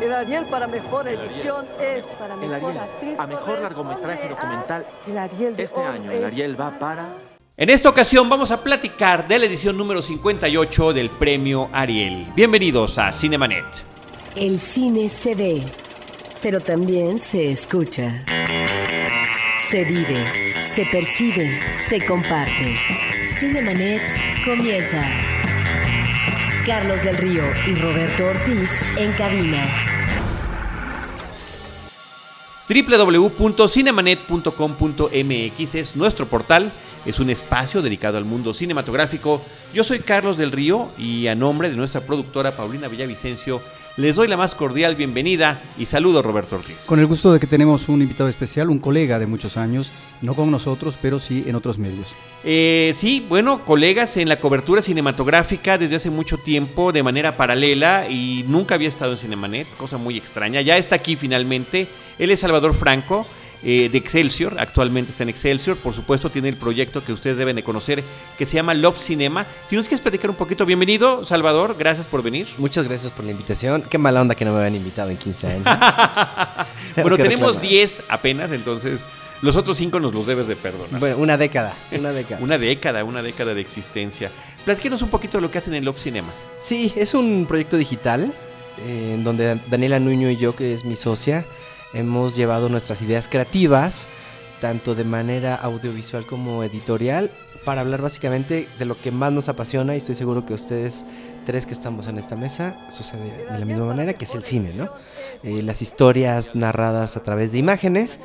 El Ariel para mejor edición es para mejor Ariel, actriz. a mejor largometraje corresponde documental. El Ariel de Este año el Ariel va para... En esta ocasión vamos a platicar de la edición número 58 del premio Ariel. Bienvenidos a Cinemanet. El cine se ve, pero también se escucha. Se vive, se percibe, se comparte. Cinemanet comienza. Carlos del Río y Roberto Ortiz en cabina. www.cinemanet.com.mx es nuestro portal, es un espacio dedicado al mundo cinematográfico. Yo soy Carlos del Río y a nombre de nuestra productora Paulina Villavicencio les doy la más cordial bienvenida y saludo a Roberto Ortiz. Con el gusto de que tenemos un invitado especial, un colega de muchos años, no con nosotros, pero sí en otros medios. Eh, sí, bueno, colegas en la cobertura cinematográfica desde hace mucho tiempo de manera paralela y nunca había estado en Cinemanet, cosa muy extraña. Ya está aquí finalmente. Él es Salvador Franco. Eh, de Excelsior, actualmente está en Excelsior, por supuesto tiene el proyecto que ustedes deben de conocer que se llama Love Cinema. Si nos quieres platicar un poquito, bienvenido Salvador, gracias por venir. Muchas gracias por la invitación. Qué mala onda que no me habían invitado en 15 años. Bueno, tenemos reclamar. 10 apenas, entonces los otros 5 nos los debes de perdonar. Bueno, una década, una década. Una década, una década de existencia. Platíquenos un poquito de lo que hacen en Love Cinema. Sí, es un proyecto digital eh, en donde Daniela Nuño y yo, que es mi socia, hemos llevado nuestras ideas creativas, tanto de manera audiovisual como editorial, para hablar básicamente de lo que más nos apasiona y estoy seguro que ustedes tres que estamos en esta mesa sucede de la misma manera, que es el cine, ¿no? Eh, las historias narradas a través de imágenes.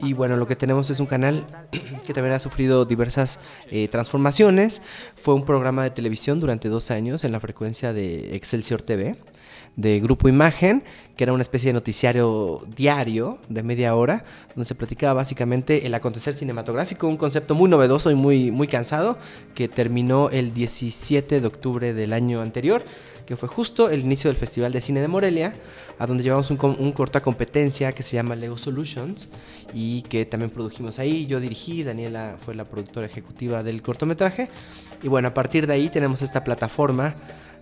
Y bueno, lo que tenemos es un canal que también ha sufrido diversas eh, transformaciones. Fue un programa de televisión durante dos años en la frecuencia de Excelsior TV, de Grupo Imagen, que era una especie de noticiario diario de media hora, donde se platicaba básicamente el acontecer cinematográfico, un concepto muy novedoso y muy, muy cansado, que terminó el 17 de octubre del año anterior que fue justo el inicio del Festival de Cine de Morelia, a donde llevamos un, un corta competencia que se llama Lego Solutions y que también produjimos ahí. Yo dirigí, Daniela fue la productora ejecutiva del cortometraje. Y bueno, a partir de ahí tenemos esta plataforma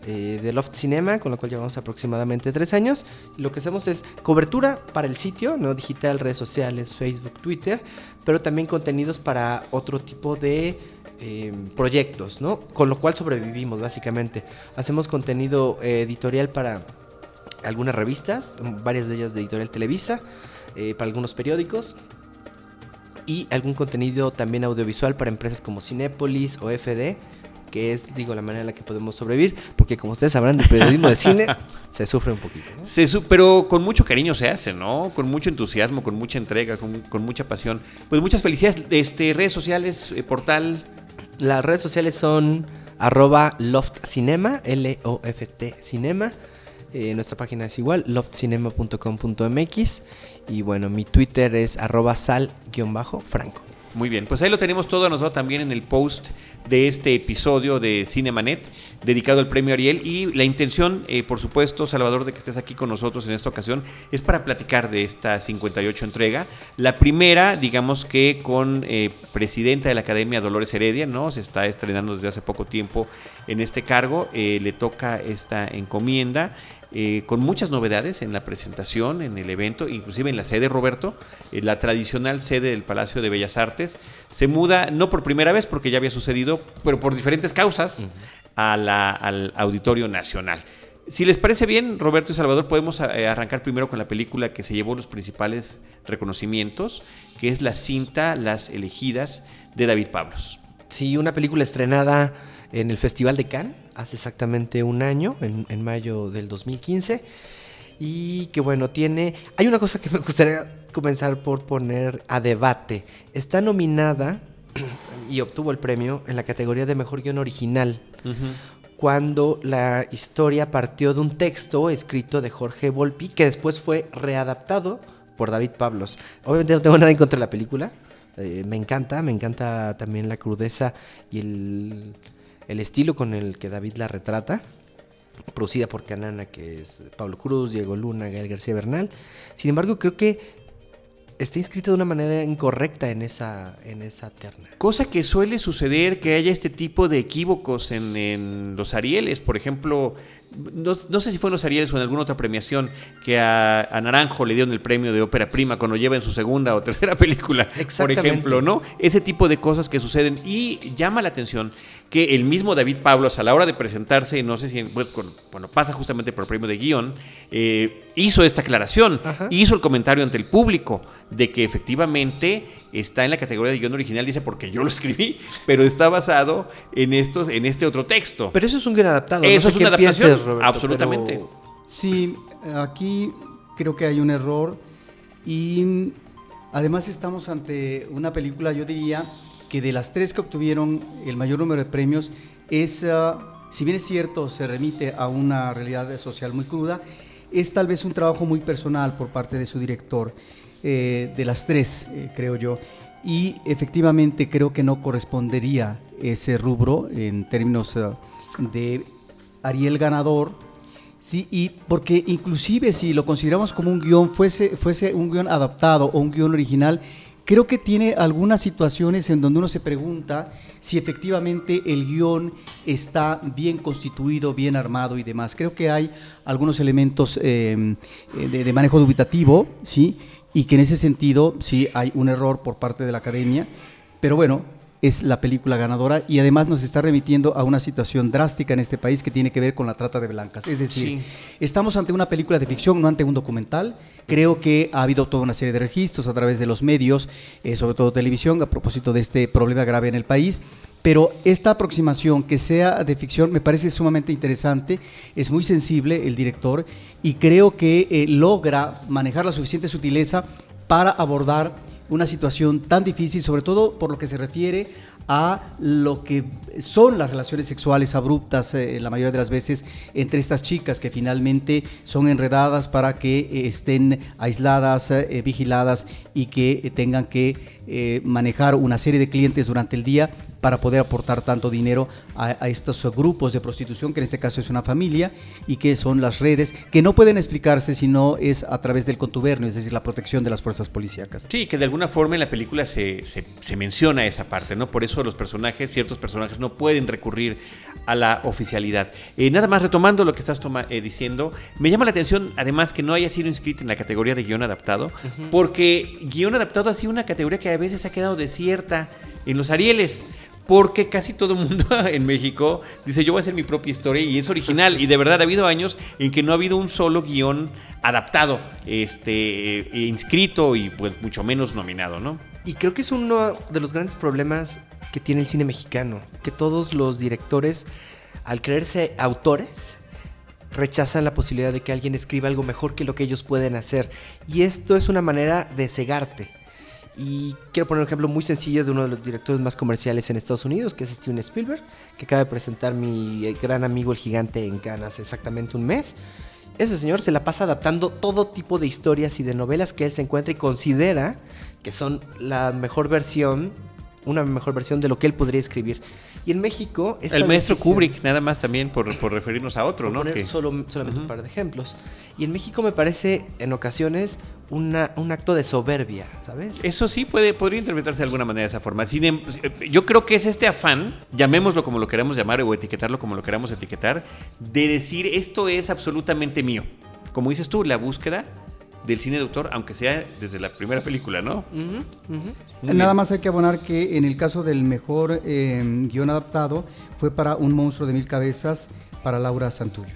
eh, de Loft Cinema, con la cual llevamos aproximadamente tres años. Lo que hacemos es cobertura para el sitio, ¿no? digital, redes sociales, Facebook, Twitter, pero también contenidos para otro tipo de eh, proyectos, ¿no? Con lo cual sobrevivimos, básicamente. Hacemos contenido eh, editorial para algunas revistas, varias de ellas de Editorial Televisa, eh, para algunos periódicos. Y algún contenido también audiovisual para empresas como Cinépolis o FD, que es, digo, la manera en la que podemos sobrevivir, porque como ustedes sabrán, del periodismo de cine se sufre un poquito. ¿no? Se su- pero con mucho cariño se hace, ¿no? Con mucho entusiasmo, con mucha entrega, con, con mucha pasión. Pues muchas felicidades. Este, redes sociales, eh, portal. Las redes sociales son arroba loftcinema, L-O-F-T cinema. Eh, nuestra página es igual, loftcinema.com.mx. Y bueno, mi Twitter es arroba sal-franco. Muy bien, pues ahí lo tenemos todo nosotros también en el post de este episodio de Cinemanet dedicado al premio Ariel y la intención, eh, por supuesto, Salvador, de que estés aquí con nosotros en esta ocasión es para platicar de esta 58 entrega. La primera, digamos que con eh, presidenta de la Academia Dolores Heredia, ¿no? Se está estrenando desde hace poco tiempo en este cargo, eh, le toca esta encomienda. Eh, con muchas novedades en la presentación, en el evento, inclusive en la sede, Roberto, eh, la tradicional sede del Palacio de Bellas Artes, se muda, no por primera vez, porque ya había sucedido, pero por diferentes causas, a la- al Auditorio Nacional. Si les parece bien, Roberto y Salvador, podemos eh, arrancar primero con la película que se llevó los principales reconocimientos, que es la cinta Las elegidas de David Pablos. Sí, una película estrenada en el Festival de Cannes hace exactamente un año, en, en mayo del 2015. Y que bueno, tiene... Hay una cosa que me gustaría comenzar por poner a debate. Está nominada y obtuvo el premio en la categoría de Mejor Guión Original. Cuando la historia partió de un texto escrito de Jorge Volpi, que después fue readaptado por David Pablos. Obviamente no tengo nada en contra de la película. eh, me encanta, me encanta también la crudeza y el, el estilo con el que David la retrata. Producida por Canana, que es Pablo Cruz, Diego Luna, Gael García Bernal. Sin embargo, creo que está inscrita de una manera incorrecta en esa, en esa terna. Cosa que suele suceder que haya este tipo de equívocos en, en los Arieles. Por ejemplo, no, no sé si fue en los Arieles o en alguna otra premiación, que a, a Naranjo le dieron el premio de ópera prima cuando lleva en su segunda o tercera película, por ejemplo, ¿no? Ese tipo de cosas que suceden. Y llama la atención que el mismo David Pablos, a la hora de presentarse, no sé si, bueno, pasa justamente por el premio de guion, eh, hizo esta aclaración, Ajá. hizo el comentario ante el público de que efectivamente está en la categoría de guion original, dice porque yo lo escribí, pero está basado en estos, en este otro texto. Pero eso es un guion adaptado. Eso no sé es una pienses, adaptación, Roberto, absolutamente. pero- Sí, aquí creo que hay un error y además estamos ante una película, yo diría, que de las tres que obtuvieron el mayor número de premios es, ah, si bien es cierto, se remite a una realidad social muy cruda, es tal vez un trabajo muy personal por parte de su director, eh, de las tres, eh, creo yo. Y efectivamente creo que no correspondería ese rubro en términos ah, de Ariel ganador, Sí, y porque inclusive si lo consideramos como un guion, fuese, fuese un guion adaptado o un guion original, creo que tiene algunas situaciones en donde uno se pregunta si efectivamente el guion está bien constituido, bien armado y demás. Creo que hay algunos elementos eh, de, de manejo dubitativo, ¿sí? Y que en ese sentido sí hay un error por parte de la academia, pero bueno, es la película ganadora y además nos está remitiendo a una situación drástica en este país que tiene que ver con la trata de blancas. Es decir, Sí. estamos ante una película de ficción, no ante un documental. Creo que ha habido toda una serie de registros a través de los medios, eh, sobre todo televisión, a propósito de este problema grave en el país. Pero esta aproximación que sea de ficción me parece sumamente interesante, es muy sensible el director y creo que eh, logra manejar la suficiente sutileza para abordar una situación tan difícil, sobre todo por lo que se refiere a lo que son las relaciones sexuales abruptas eh, la mayoría de las veces entre estas chicas que finalmente son enredadas para que eh, estén aisladas, vigiladas y que tengan que manejar una serie de clientes durante el día para poder aportar tanto dinero a, a estos grupos de prostitución, que en este caso es una familia, y que son las redes, que no pueden explicarse si no es a través del contubernio, es decir, la protección de las fuerzas policíacas. Sí, que de alguna forma en la película se, se- se menciona esa parte, ¿no? Por eso los personajes, ciertos personajes no pueden recurrir a la oficialidad. Eh, nada más retomando lo que estás toma- eh, diciendo, me llama la atención además que no haya sido inscrito en la categoría de guion adaptado, porque guion adaptado ha sido una categoría que a veces ha quedado desierta en los Arieles. Porque casi todo mundo en México dice yo voy a hacer mi propia historia y es original. Y de verdad ha habido años en que no ha habido un solo guion adaptado, este, eh, inscrito y pues mucho menos nominado, ¿no? Y creo que es uno de los grandes problemas que tiene el cine mexicano, que todos los directores, al creerse autores, rechazan la posibilidad de que alguien escriba algo mejor que lo que ellos pueden hacer. Y esto es una manera de cegarte. Y quiero poner un ejemplo muy sencillo de uno de los directores más comerciales en Estados Unidos, que es Steven Spielberg, que acaba de presentar mi eh, gran amigo el gigante en Cannes hace exactamente un mes. Ese señor se la pasa adaptando todo tipo de historias y de novelas que él se encuentra y considera que son la mejor versión, una mejor versión de lo que él podría escribir. Y en México... esta El maestro decisión- Kubrick, nada más también por, por referirnos a otro, por ¿no? poner Que- solo, solamente un par de ejemplos. Y en México me parece en ocasiones una, un acto de soberbia, ¿sabes? Eso sí puede, podría interpretarse de alguna manera de esa forma. Sin em- yo creo que es este afán, llamémoslo como lo queramos llamar o etiquetarlo como lo queramos etiquetar, de decir esto es absolutamente mío. Como dices tú, la búsqueda del cine de autor, aunque sea desde la primera película, ¿no? Nada bien. más hay que abonar que en el caso del mejor eh, guion adaptado fue para Un monstruo de mil cabezas para Laura Santullo.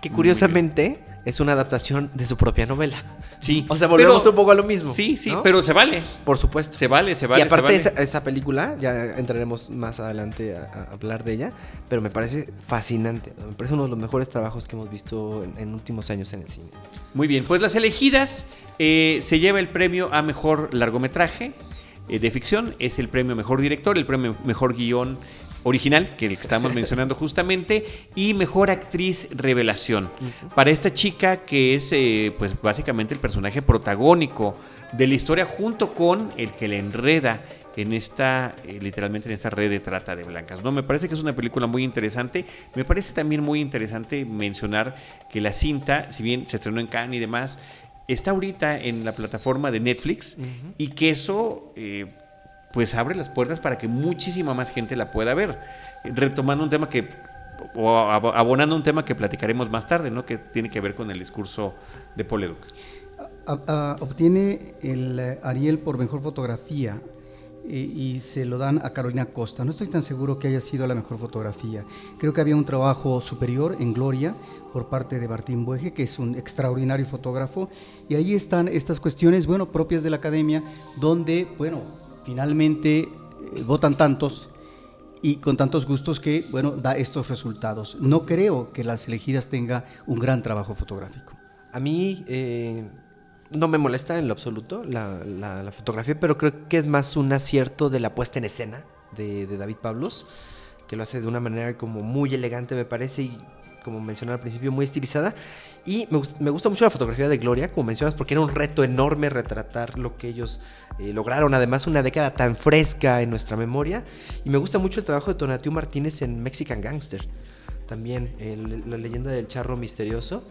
Que curiosamente es una adaptación de su propia novela. Sí. O sea, volvemos Pero- un poco a lo mismo. Sí, sí, ¿no? pero se vale. Por supuesto. Se vale, se vale. y aparte vale. esa, esa película, ya entraremos más adelante a, a hablar de ella, pero me parece fascinante. Me parece uno de los mejores trabajos que hemos visto en, en últimos años en el cine. Muy bien, pues las elegidas eh, se lleva el premio a mejor largometraje eh, de ficción, es el premio mejor director, el premio mejor guion original, que el que estamos mencionando justamente, y mejor actriz revelación. Para esta chica que es eh, pues básicamente el personaje protagónico de la historia junto con el que le enreda en esta, eh, literalmente en esta red de trata de blancas. No, me parece que es una película muy interesante. Me parece también muy interesante mencionar que la cinta, si bien se estrenó en Cannes y demás, está ahorita en la plataforma de Netflix y que eso eh, pues abre las puertas para que muchísima más gente la pueda ver. Retomando un tema que o ab- abonando un tema que platicaremos más tarde, ¿no? Que tiene que ver con el discurso de Paul Educ. Obtiene el eh, Ariel por mejor fotografía eh, y se lo dan a Carolina Costa. No estoy tan seguro que haya sido la mejor fotografía. Creo que había un trabajo superior en Gloria por parte de Martín Bueje, que es un extraordinario fotógrafo. Y ahí están estas cuestiones, bueno, propias de la academia, donde, bueno, finalmente eh, votan tantos y con tantos gustos que, bueno, da estos resultados. No creo que las elegidas tenga un gran trabajo fotográfico. A mí eh, no me molesta en lo absoluto la, fotografía, pero creo que es más un acierto de la puesta en escena de, de David Pablos, que lo hace de una manera como muy elegante, me parece, y como mencioné al principio, muy estilizada. Y me, me gusta mucho la fotografía de Gloria, como mencionas, porque era un reto enorme retratar lo que ellos eh, lograron. Además, una década tan fresca en nuestra memoria. Y me gusta mucho el trabajo de Tonatiu Martínez en Mexican Gangster. También, el- la leyenda del charro misterioso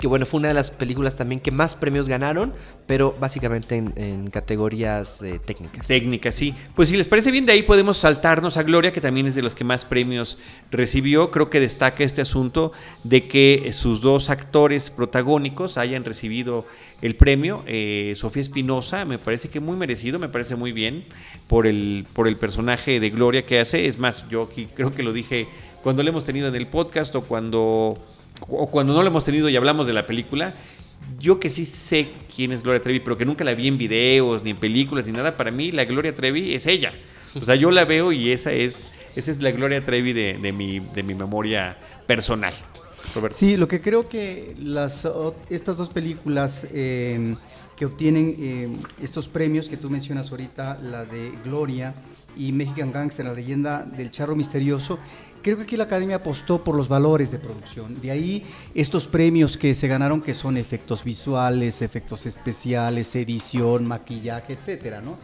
que bueno, fue una de las películas también que más premios ganaron, pero básicamente en, categorías eh, técnicas. Técnica, sí. Pues si les parece bien, de ahí podemos saltarnos a Gloria, que también es de los que más premios recibió. Creo que destaca este asunto de que sus dos actores protagónicos hayan recibido el premio. Eh, Sofía Espinosa, me parece que muy merecido, me parece muy bien por el, por el personaje de Gloria que hace. Es más, yo aquí creo que lo dije cuando lo hemos tenido en el podcast o cuando, o cuando no lo hemos tenido y hablamos de la película. Yo que sí sé quién es Gloria Trevi, pero que nunca la vi en videos, ni en películas, ni nada, para mí la Gloria Trevi es ella. O sea, yo la veo y esa es, esa es la Gloria Trevi de, de mi, de mi memoria personal. Roberto. Sí, lo que creo que las, estas dos películas eh, que obtienen eh, estos premios que tú mencionas ahorita, la de Gloria y Mexican Gangster, la leyenda del charro misterioso, creo que aquí la Academia apostó por los valores de producción. De ahí estos premios que se ganaron, que son efectos visuales, efectos especiales, edición, maquillaje, etcétera, ¿no?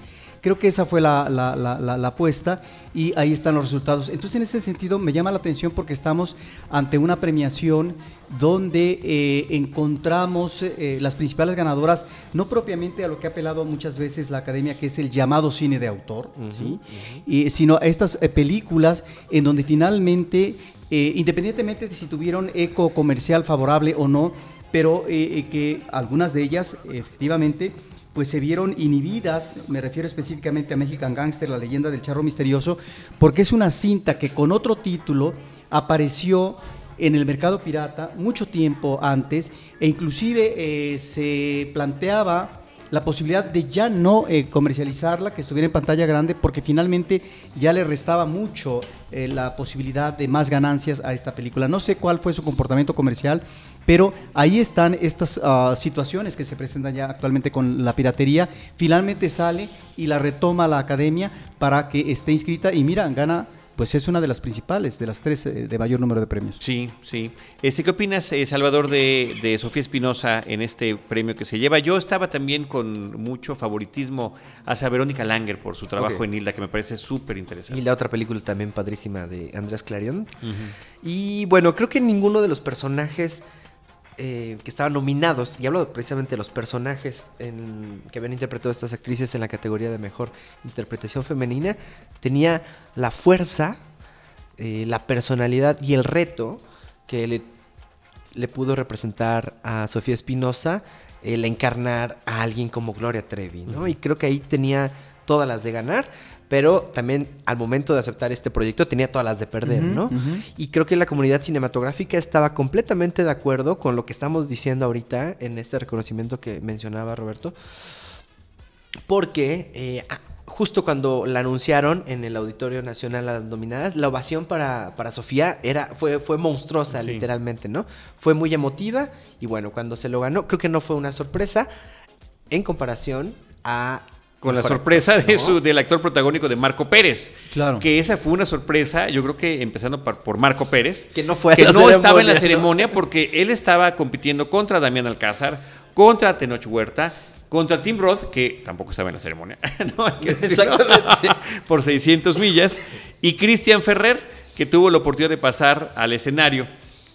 Creo que esa fue la, la- la- apuesta y ahí están los resultados. Entonces, en ese sentido, me llama la atención porque estamos ante una premiación donde eh, encontramos eh, las principales ganadoras, no propiamente a lo que ha apelado muchas veces la academia, que es el llamado cine de autor, ¿sí? Y, sino a estas películas en donde finalmente, independientemente de si tuvieron eco comercial favorable o no, pero que algunas de ellas, efectivamente, pues se vieron inhibidas, me refiero específicamente a Mexican Gangster, la leyenda del charro misterioso, porque es una cinta que con otro título apareció en el mercado pirata mucho tiempo antes e inclusive eh, se planteaba la posibilidad de ya no eh, comercializarla, que estuviera en pantalla grande, porque finalmente ya le restaba mucho eh, la posibilidad de más ganancias a esta película. No sé cuál fue su comportamiento comercial, pero ahí están estas ah, situaciones que se presentan ya actualmente con la piratería. Finalmente sale y la retoma la academia para que esté inscrita y mira, gana, pues es una de las principales, de las tres eh, de mayor número de premios. Sí, sí. Este, ¿Qué opinas, eh, Salvador, de, de Sofía Espinosa en este premio que se lleva? Yo estaba también con mucho favoritismo hacia Verónica Langer por su trabajo en Hilda, que me parece súper Y interesante. la otra película también padrísima de Andrés Clarion. Y bueno, creo que ninguno de los personajes eh, que estaban nominados, y hablo precisamente de los personajes en- que habían interpretado estas actrices en la categoría de mejor interpretación femenina, tenía la fuerza, eh, la personalidad y el reto que le, le pudo representar a Sofía Espinosa el encarnar a alguien como Gloria Trevi, ¿no? Y creo que ahí tenía todas las de ganar, pero también al momento de aceptar este proyecto tenía todas las de perder, ¿no? Y creo que la comunidad cinematográfica estaba completamente de acuerdo con lo que estamos diciendo ahorita en este reconocimiento que mencionaba Roberto. Porque eh, ah, justo cuando la anunciaron en el Auditorio Nacional a las nominadas, la ovación para, para Sofía era, fue, fue monstruosa, Sí. literalmente, ¿no? Fue muy emotiva y bueno, cuando se lo ganó, creo que no fue una sorpresa en comparación a... Con la sorpresa actor, de ¿no? su, del actor protagónico de Marco Pérez. Claro. Que esa fue una sorpresa, yo creo que empezando por, por Marco Pérez. Que no fue a que la no estaba en la ceremonia, porque él estaba compitiendo contra Damián Alcázar, contra Tenoch Huerta, contra Tim Roth, que tampoco estaba en la ceremonia. ¿no? Hay que decirlo. Exactamente. por 600 millas. Y Cristian Ferrer, que tuvo la oportunidad de pasar al escenario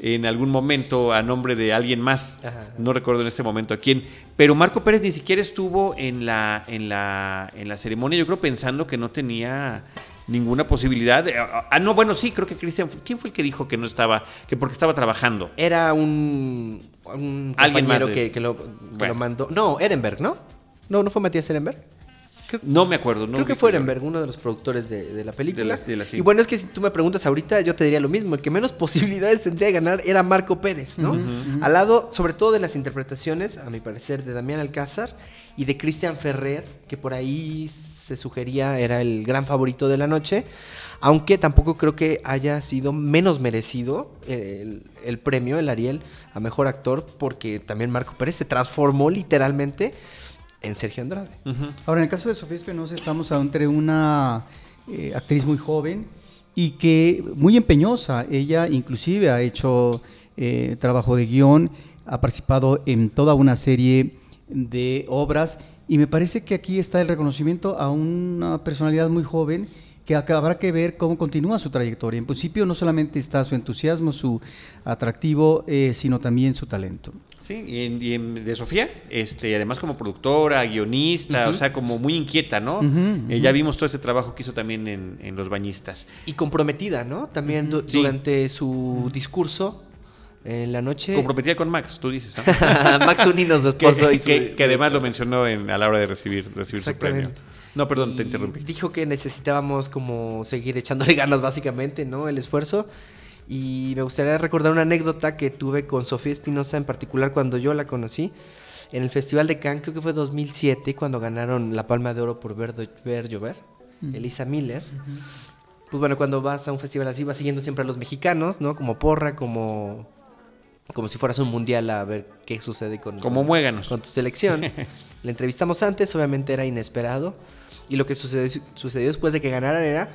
en algún momento a nombre de alguien más. Ajá. No recuerdo en este momento a quién. Pero Marco Pérez ni siquiera estuvo en la, en la, en la ceremonia, yo creo pensando que no tenía ninguna posibilidad. Eh, Ah, no, bueno, sí, creo que Cristian, ¿quién fue el que dijo que no estaba, que porque estaba trabajando? Era un, un Alguien compañero más de- que, que lo, que Bueno. lo mandó. No, Ehrenberg, ¿no? No, no fue Matías Ehrenberg. No me acuerdo. No Creo que fue. Ehrenberg, uno de los productores de, de la película. De la- de la- sí. Y bueno, es que si tú me preguntas ahorita, yo te diría lo mismo. El que menos posibilidades tendría de ganar era Marco Pérez, ¿no? Al lado, sobre todo de las interpretaciones, a mi parecer, de Damián Alcázar y de Cristian Ferrer, que por ahí se sugería era el gran favorito de la noche. Aunque tampoco creo que haya sido menos merecido el, el premio, el Ariel, a mejor actor, porque también Marco Pérez se transformó literalmente en Sergio Andrade. Ahora, en el caso de Sofía Espinosa, estamos ante una eh, actriz muy joven y que muy empeñosa. Ella inclusive ha hecho eh, trabajo de guion, ha participado en toda una serie de obras y me parece que aquí está el reconocimiento a una personalidad muy joven que habrá que ver cómo continúa su trayectoria. En principio no solamente está su entusiasmo, su atractivo, eh, sino también su talento. Sí, y, en- y en- de Sofía, este, además como productora, guionista, o sea, como muy inquieta, ¿no? Eh, ya vimos todo ese trabajo que hizo también en, en Los Bañistas. Y comprometida, ¿no? También du- Sí. durante su discurso en la noche. Comprometida con Max, tú dices, ¿no? Max Unino, su que, esposo. y su- que- que además lo mencionó en- a la hora de recibir, recibir su premio. No, perdón, te interrumpí. Dijo que necesitábamos como seguir echándole ganas, básicamente, ¿no? El esfuerzo. Y me gustaría recordar una anécdota que tuve con Sofía Espinosa en particular cuando yo la conocí. En el Festival de Cannes, creo que fue 2007, cuando ganaron la Palma de Oro por Ver, Ver Llover, Elisa Miller. Pues bueno, cuando vas a un festival así, vas siguiendo siempre a los mexicanos, ¿no? Como porra, como, como si fueras un mundial a ver qué sucede con, Como con- con tu selección. La entrevistamos antes, obviamente era inesperado. Y lo que sucedió, sucedió después de que ganaran era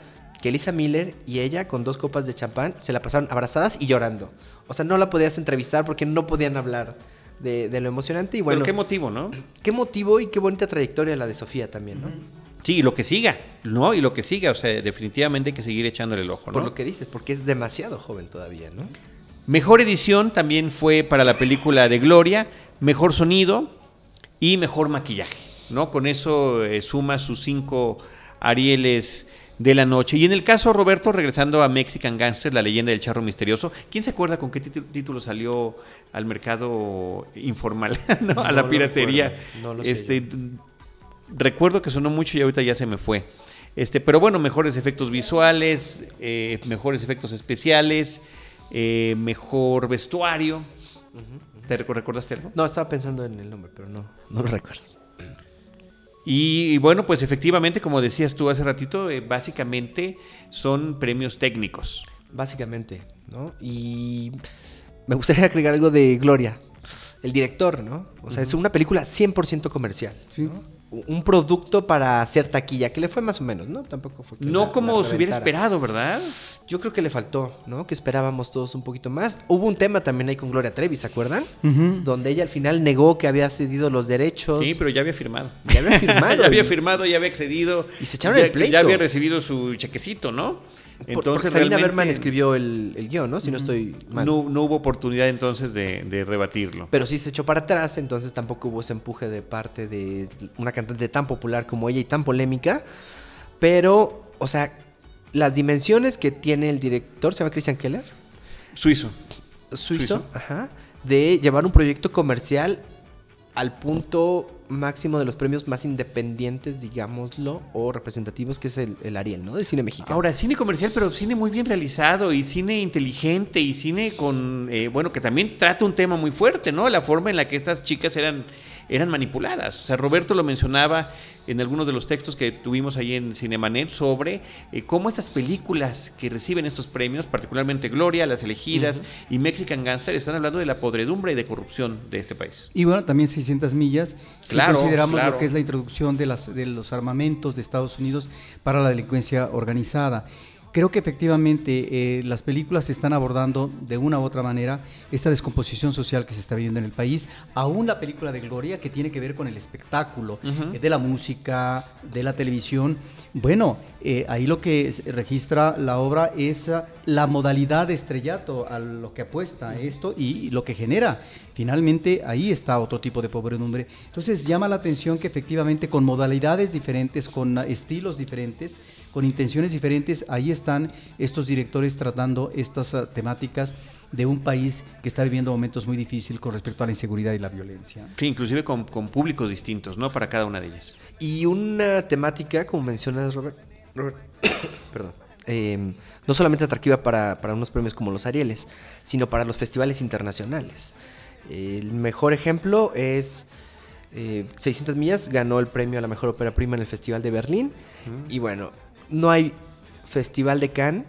que Elisa Miller y ella, con dos copas de champán, se la pasaron abrazadas y llorando. O sea, no la podías entrevistar porque no podían hablar de, de lo emocionante. Y bueno, Pero qué motivo, ¿no? qué motivo y qué bonita trayectoria la de Sofía también, ¿no? Sí, y lo que siga, ¿no? Y lo que siga, o sea, definitivamente hay que seguir echándole el ojo, ¿no? Por lo que dices, porque es demasiado joven todavía, ¿no? Mejor edición también fue para la película de Gloria, mejor sonido y mejor maquillaje, ¿no? Con eso eh, suma sus cinco Arieles de la noche. Y en el caso, Roberto, regresando a Mexican Gangster, la leyenda del charro misterioso, ¿quién se acuerda con qué títu- título salió al mercado informal, ¿no? a la piratería? no lo sé este, d- recuerdo que sonó mucho y ahorita ya se me fue. Este, pero bueno, mejores efectos visuales, eh, mejores efectos especiales, eh, mejor vestuario. ¿Te recordaste algo? No, estaba pensando en el nombre, pero no, no lo recuerdo. Y, y bueno, pues efectivamente, como decías tú hace ratito, eh, básicamente son premios técnicos. Básicamente, ¿no? Y me gustaría agregar algo de Gloria, el director, ¿no? O sea, es una película 100% comercial. Sí. ¿no? Un producto para hacer taquilla, que le fue más o menos, ¿no? Tampoco fue que No la- como la se hubiera esperado, ¿verdad? Yo creo que le faltó, ¿no? Que esperábamos todos un poquito más. Hubo un tema también ahí con Gloria Trevi, ¿se acuerdan? Donde ella al final negó que había cedido los derechos. Sí, pero ya había firmado. Ya había firmado. ya había firmado, ya había accedido. Y se echaron ya, el pleito. Ya había recibido su chequecito, ¿no? Porque Sabina Berman escribió el, el guion, ¿no? Si no estoy mal. No, no hubo oportunidad entonces de, de rebatirlo. Pero sí se echó para atrás, entonces tampoco hubo ese empuje de parte de una cantante tan popular como ella y tan polémica. Pero, o sea, las dimensiones que tiene el director, se llama Christian Keller, Suizo. suizo, Suizo. Ajá, de llevar un proyecto comercial al punto máximo de los premios más independientes, digámoslo, o representativos, que es el, el Ariel, ¿no? Del cine mexicano. Ahora, cine comercial, pero cine muy bien realizado y cine inteligente y cine con, eh, bueno, que también trata un tema muy fuerte, ¿no? La forma en la que estas chicas eran, eran manipuladas. O sea, Roberto lo mencionaba en algunos de los textos que tuvimos ahí en Cinemanet sobre eh, cómo estas películas que reciben estos premios, particularmente Gloria, Las Elegidas y Mexican Gangster, están hablando de la podredumbre y de corrupción de este país. Y bueno, también 600 millas. Si Claro, consideramos claro. lo que es la introducción de, las, de los armamentos de Estados Unidos para la delincuencia organizada. Creo que efectivamente eh, las películas están abordando de una u otra manera esta descomposición social que se está viviendo en el país. Aún la película de Gloria, que tiene que ver con el espectáculo, eh, de la música, de la televisión. Bueno, eh, ahí lo que registra la obra es ah, la modalidad de estrellato a lo que apuesta esto y lo que genera finalmente ahí está otro tipo de pobredumbre. Entonces llama la atención que efectivamente con modalidades diferentes, con estilos diferentes, con intenciones diferentes, ahí están estos directores tratando estas uh, temáticas de un país que está viviendo momentos muy difíciles con respecto a la inseguridad y la violencia. Sí, inclusive con, con públicos distintos, ¿no? Para cada una de ellas. Y una temática, como mencionas, Robert, Robert perdón, eh, no solamente atractiva para, para, unos premios como los Arieles, sino para los festivales internacionales. El mejor ejemplo es eh, 600 millas, ganó el premio a la mejor ópera prima en el Festival de Berlín. Mm. Y bueno, no hay Festival de Cannes,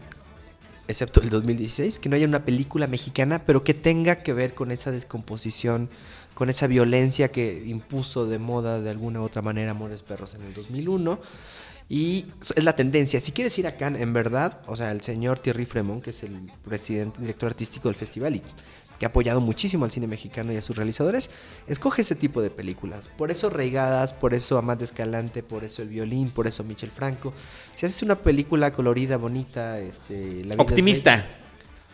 excepto el 2016, que no haya una película mexicana, pero que tenga que ver con esa descomposición, con esa violencia que impuso de moda de alguna u otra manera Amores Perros en el 2001. Y es la tendencia. Si quieres ir a Cannes, en verdad, o sea, el señor Thierry Fremont, que es el presidente, director artístico del festival y que ha apoyado muchísimo al cine mexicano y a sus realizadores, escoge ese tipo de películas. Por eso Reigadas, por eso Amad Escalante, por eso El Violín, por eso Michel Franco. Si haces una película colorida, bonita, este, la optimista,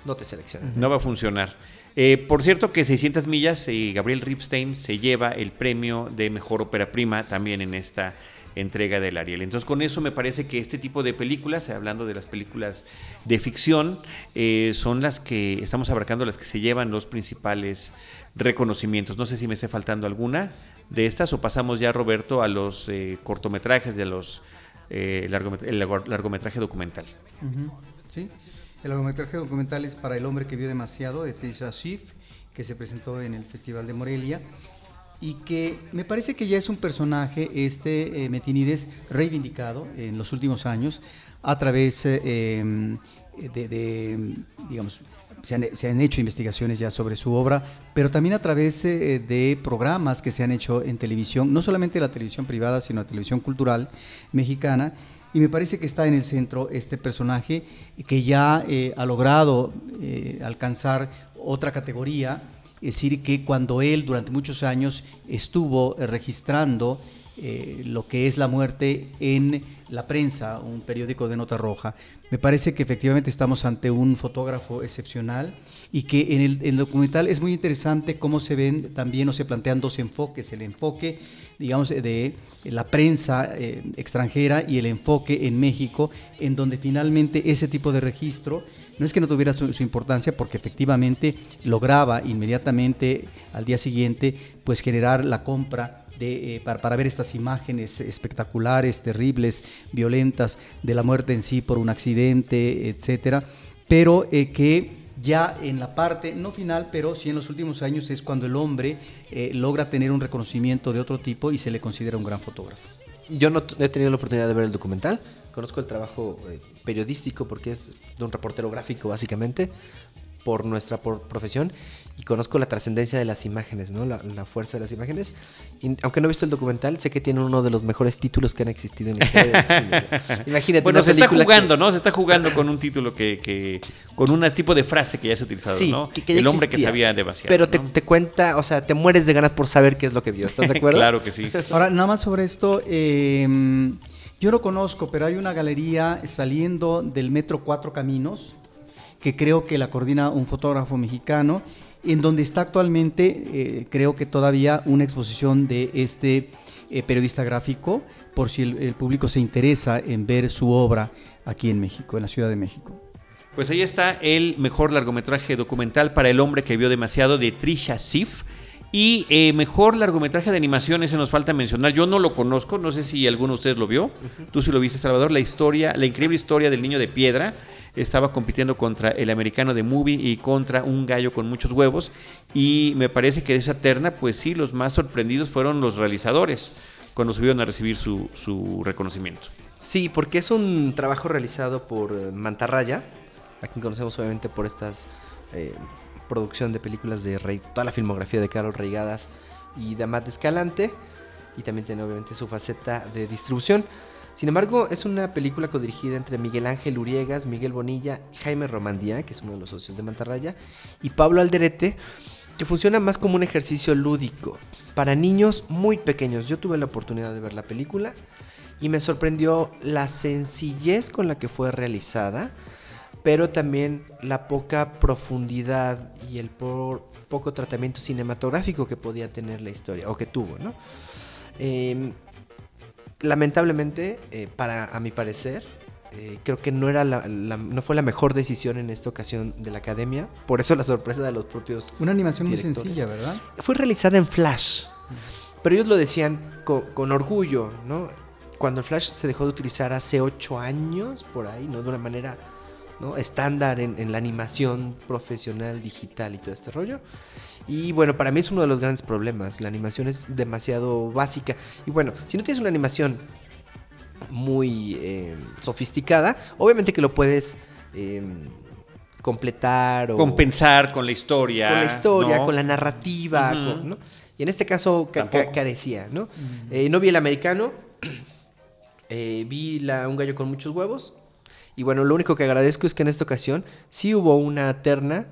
no te selecciona. No va a funcionar. Eh, por cierto que 600 millas, eh, Gabriel Ripstein se lleva el premio de Mejor Ópera Prima también en esta entrega del Ariel. Entonces con eso me parece que este tipo de películas, hablando de las películas de ficción, eh, son las que estamos abarcando, las que se llevan los principales reconocimientos. No sé si me esté faltando alguna de estas o pasamos ya, Roberto, a los eh, cortometrajes de los eh, el largometraje documental. Sí, el largometraje documental es para El hombre que vio demasiado de Tisha Schiff, que se presentó en el Festival de Morelia y que me parece que ya es un personaje, este eh, Metinides, reivindicado en los últimos años a través eh, de, de, digamos, se han, hecho investigaciones ya sobre su obra, pero también a través eh, de programas que se han hecho en televisión, no solamente la televisión privada, sino la televisión cultural mexicana. Y me parece que está en el centro este personaje que ya ha logrado alcanzar otra categoría, es decir, que cuando él durante muchos años estuvo eh, registrando eh, lo que es la muerte en La Prensa, un periódico de nota roja, me parece que efectivamente estamos ante un fotógrafo excepcional y que en el, en el documental es muy interesante cómo se ven también o se plantean dos enfoques, el enfoque, digamos, de la prensa eh, extranjera y el enfoque en México, en donde finalmente ese tipo de registro no es que no tuviera su, importancia porque efectivamente lograba inmediatamente al día siguiente pues generar la compra de, eh, para, para, ver estas imágenes espectaculares, terribles, violentas de la muerte en sí por un accidente, etcétera, pero eh, que ya en la parte, no final, pero sí en los últimos años es cuando el hombre eh, logra tener un reconocimiento de otro tipo y se le considera un gran fotógrafo. Yo no he tenido la oportunidad de ver el documental, conozco el trabajo eh, periodístico porque es de un reportero gráfico básicamente por nuestra por profesión y conozco la trascendencia de las imágenes, ¿no? La, la, fuerza de las imágenes. Y, aunque no he visto el documental, sé que tiene uno de los mejores títulos que han existido en la historia del cine. Imagínate. Bueno, se está jugando, que... ¿no? Se está jugando con un título que, que con un tipo de frase que ya se ha utilizado, sí, ¿no? Que, que el hombre que sabía demasiado. Pero te, ¿no? te, cuenta, o sea, te mueres de ganas por saber qué es lo que vio. ¿Estás de acuerdo? claro que sí. Ahora, nada más sobre esto. Eh, yo lo conozco, pero hay una galería saliendo del metro Cuatro Caminos que creo que la coordina un fotógrafo mexicano, en donde está actualmente, eh, creo que todavía una exposición de este eh, periodista gráfico, por si el, el, público se interesa en ver su obra aquí en México, en la Ciudad de México. Pues ahí está el mejor largometraje documental para el hombre que vio demasiado de Trisha Sif. Y eh, mejor largometraje de animación, ese nos falta mencionar. Yo no lo conozco, no sé si alguno de ustedes lo vio. Uh -huh. Tú sí lo viste, Salvador. La historia, la increíble historia del niño de piedra. Estaba compitiendo contra el americano de Movie y contra un gallo con muchos huevos. Y me parece que de esa terna, pues sí, los más sorprendidos fueron los realizadores cuando subieron a recibir su, su reconocimiento. Sí, porque es un trabajo realizado por eh, Mantarraya, a quien conocemos obviamente por estas eh, producción de películas de Rey, toda la filmografía de Carol Reigadas y de Amat Escalante, y también tiene obviamente su faceta de distribución. Sin embargo, es una película codirigida entre Miguel Ángel Uriegas, Miguel Bonilla, Jaime Romandía, que es uno de los socios de Mantarraya, y Pablo Alderete, que funciona más como un ejercicio lúdico para niños muy pequeños. Yo tuve la oportunidad de ver la película y me sorprendió la sencillez con la que fue realizada pero también la poca profundidad y el por- poco tratamiento cinematográfico que podía tener la historia, o que tuvo, ¿no? Eh, lamentablemente, eh, para a mi parecer, eh, creo que no era la, la- no fue la mejor decisión en esta ocasión de la academia. Por eso la sorpresa de los propios. Una animación muy sencilla, ¿verdad? Fue realizada en Flash, pero ellos lo decían co- con, orgullo, ¿no? Cuando el Flash se dejó de utilizar hace ocho años, por ahí, ¿no? De una manera ¿no? estándar en, en la animación profesional, digital y todo este rollo. Y bueno, para mí es uno de los grandes problemas. La animación es demasiado básica. Y bueno, si no tienes una animación muy eh, sofisticada, obviamente que lo puedes eh, completar o Compensar con la historia. con la historia, ¿no? con la narrativa, Ujú. con- ¿no? Y en este caso ca- ca- Tampoco. carecía, ¿no? Eh, no vi el americano, eh, vi la, un gallo con muchos huevos. Y bueno, lo único que agradezco es que en esta ocasión sí hubo una terna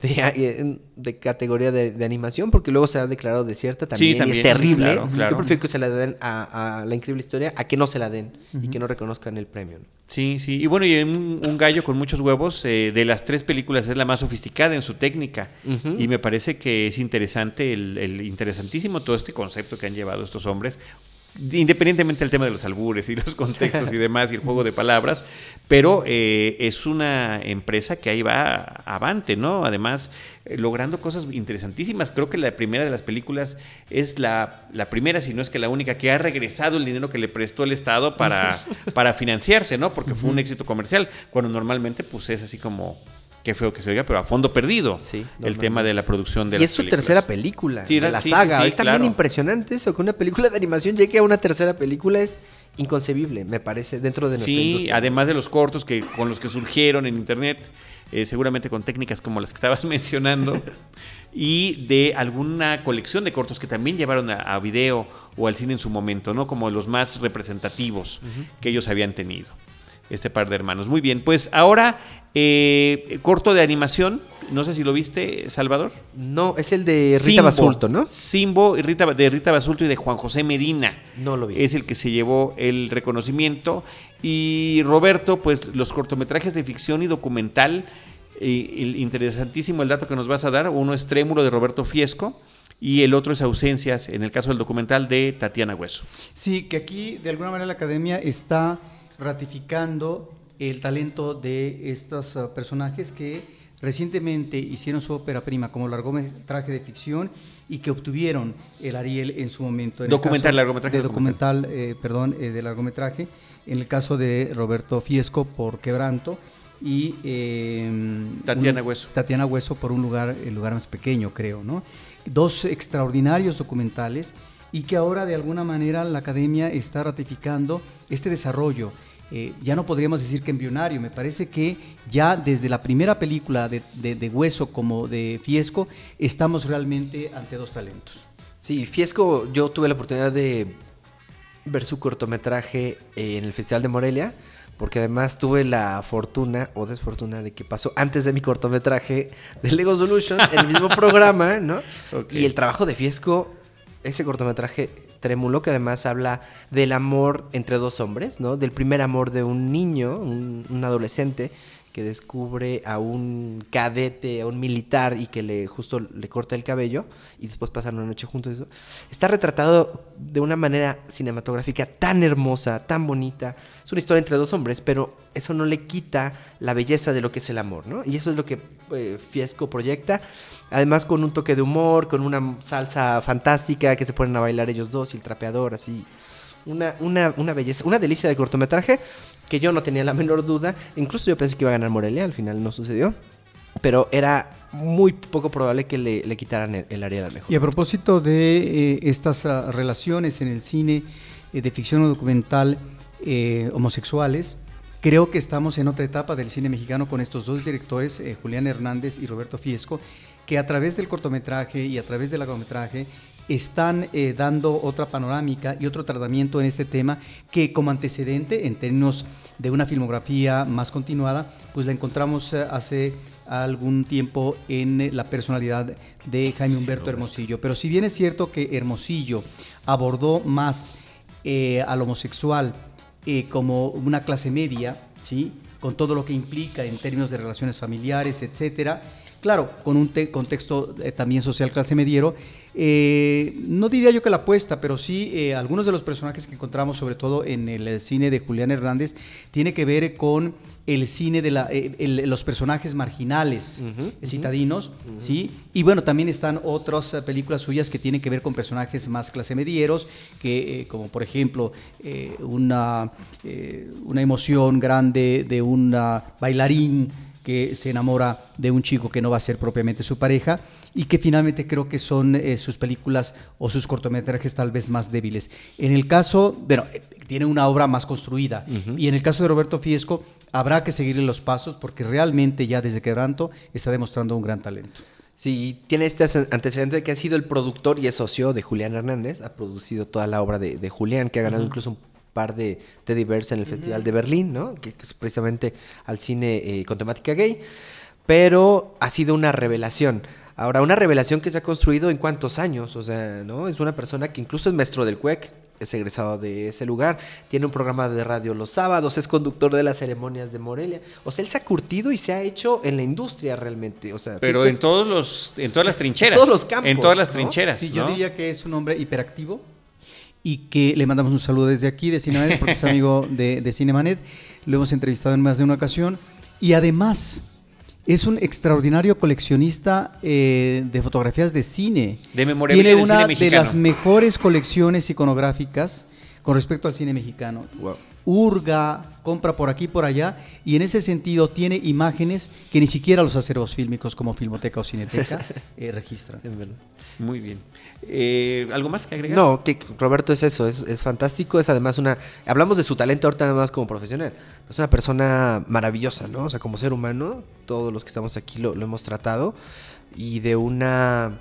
de, eh, de categoría de, de animación, porque luego se ha declarado desierta también, y también, es terrible. claro, claro. Yo prefiero que se la den a, a la increíble historia a que no se la den y que no reconozcan el premio. ¿no? Sí, sí. Y bueno, y un, un gallo con muchos huevos, eh, de las tres películas es la más sofisticada en su técnica. Y me parece que es interesante, el, el interesantísimo todo este concepto que han llevado estos hombres. Independientemente del tema de los albures y los contextos y demás y el juego de palabras, pero eh, es una empresa que ahí va avante, ¿no? Además, eh, logrando cosas interesantísimas. Creo que la primera de las películas es la, la primera, si no es que la única, que ha regresado el dinero que le prestó el Estado para, para financiarse, ¿no? Porque fue un éxito comercial, cuando normalmente pues es así como, qué feo que se oiga, pero a fondo perdido Sí, el tema de la producción de y las es su películas. tercera película Sí, de la sí, saga. es también claro. impresionante eso, que una película de animación llegue a una tercera película es inconcebible, me parece, dentro de nuestra Sí, industria. además de los cortos que con los que surgieron en internet, eh, seguramente con técnicas como las que estabas mencionando, y de alguna colección de cortos que también llevaron a, a video o al cine en su momento, ¿no? Como los más representativos que ellos habían tenido. Este par de hermanos. Muy bien, pues ahora eh, corto de animación, no sé si lo viste, Salvador. No, es el de Rita Simbo. Basulto, ¿no? Simbo y Rita, de Rita Basulto y de Juan José Medina. No lo vi. Es el que se llevó el reconocimiento. Y Roberto, pues los cortometrajes de ficción y documental, eh, el interesantísimo el dato que nos vas a dar. Uno es Trémulo de Roberto Fiesco y el otro es Ausencias, en el caso del documental de Tatiana Hueso. Sí, que aquí de alguna manera la academia está ratificando el talento de estos ah, personajes que recientemente hicieron su ópera prima como largometraje de ficción y que obtuvieron el Ariel en su momento. En el Documental, caso largometraje, De documental. documental, eh, perdón, eh, de largometraje. En el caso de Roberto Fiesco por Quebranto y eh, Tatiana un- Hueso. Tatiana Hueso por un lugar, el lugar más pequeño, creo, ¿no? Dos extraordinarios documentales y que ahora de alguna manera la academia está ratificando este desarrollo. Eh, ya no podríamos decir que embrionario, me parece que ya desde la primera película de, de- de Hueso como de Fiesco estamos realmente ante dos talentos. Sí, Fiesco, yo tuve la oportunidad de ver su cortometraje en el Festival de Morelia, porque además tuve la fortuna o desfortuna de que pasó antes de mi cortometraje de Lego Solutions en el mismo programa, ¿no? Y el trabajo de Fiesco, ese cortometraje Trémulo, que además habla del amor entre dos hombres, ¿no? Del primer amor de un niño, un, un adolescente que descubre a un cadete, a un militar y que le justo le corta el cabello y después pasan una noche juntos. Está retratado de una manera cinematográfica tan hermosa, tan bonita. Es una historia entre dos hombres, pero eso no le quita la belleza de lo que es el amor, ¿no? Y eso es lo que eh, Fiesco proyecta. Además con un toque de humor, con una salsa fantástica que se ponen a bailar ellos dos y el trapeador así. Una, una, una belleza, una delicia de cortometraje que yo no tenía la menor duda. Incluso yo pensé que iba a ganar Morelia, al final no sucedió. Pero era muy poco probable que le, le quitaran el, área de mejor. Y a propósito de eh, estas ah, relaciones en el cine eh, de ficción o documental eh, homosexuales, creo que estamos en otra etapa del cine mexicano con estos dos directores, Julián Hernández y Roberto Fiesco, que a través del cortometraje y a través del largometraje están eh, dando otra panorámica y otro tratamiento en este tema que como antecedente en términos de una filmografía más continuada, pues la encontramos eh, hace algún tiempo en eh, la personalidad de Jaime Humberto Hermosillo. Pero si bien es cierto que Hermosillo abordó más eh, al homosexual eh, como una clase media, ¿sí? con todo lo que implica en términos de relaciones familiares, etcétera. Claro, con un te- contexto eh, también social clase mediero. Eh, no diría yo que la apuesta, pero sí eh, algunos de los personajes que encontramos, sobre todo en el cine de Julián Hernández, tiene que ver con el cine de la, el- los personajes marginales, citadinos, ¿sí? Y bueno, también están otras películas suyas que tienen que ver con personajes más clase medieros, que, como por ejemplo una, una emoción grande de un bailarín que se enamora de un chico que no va a ser propiamente su pareja y que finalmente creo que son eh, sus películas o sus cortometrajes tal vez más débiles. En el caso, bueno, eh, tiene una obra más construida y en el caso de Roberto Fiesco habrá que seguirle los pasos porque realmente ya desde Quebranto está demostrando un gran talento. Sí, tiene este antecedente de que ha sido el productor y es socio de Julián Hernández. Ha producido toda la obra de, de Julián, que ha ganado incluso un par de Teddy Bears en el Festival de Berlín, ¿no? Que, que es precisamente al cine eh, con temática gay. Pero ha sido una revelación. Ahora, una revelación que se ha construido en cuántos años, o sea, ¿no? Es una persona que incluso es maestro del CUEC, es egresado de ese lugar, tiene un programa de radio los sábados, es conductor de las ceremonias de Morelia. O sea, él se ha curtido y se ha hecho en la industria realmente. O sea, Pero en es- todos los, en todas las trincheras. todos los campos, En todas las ¿no? trincheras. Sí, yo diría que es un hombre hiperactivo y que le mandamos un saludo desde aquí de Cinemanet porque es amigo de, de Cinemanet. Lo hemos entrevistado en más de una ocasión y además es un extraordinario coleccionista eh, de fotografías de cine. De memorabilia Tiene una cine de las mejores colecciones iconográficas con respecto al cine mexicano. Wow. Hurga, compra por aquí y por allá, y en ese sentido tiene imágenes que ni siquiera los acervos fílmicos como Filmoteca o Cineteca eh, registran. Es verdad. Muy bien. Eh, ¿Algo más que agregar? No, que Roberto es eso, es, es fantástico, es además una... Hablamos de su talento ahorita nada más como profesional, es una persona maravillosa, ¿no? O sea, como ser humano, todos los que estamos aquí lo, lo hemos tratado, y de una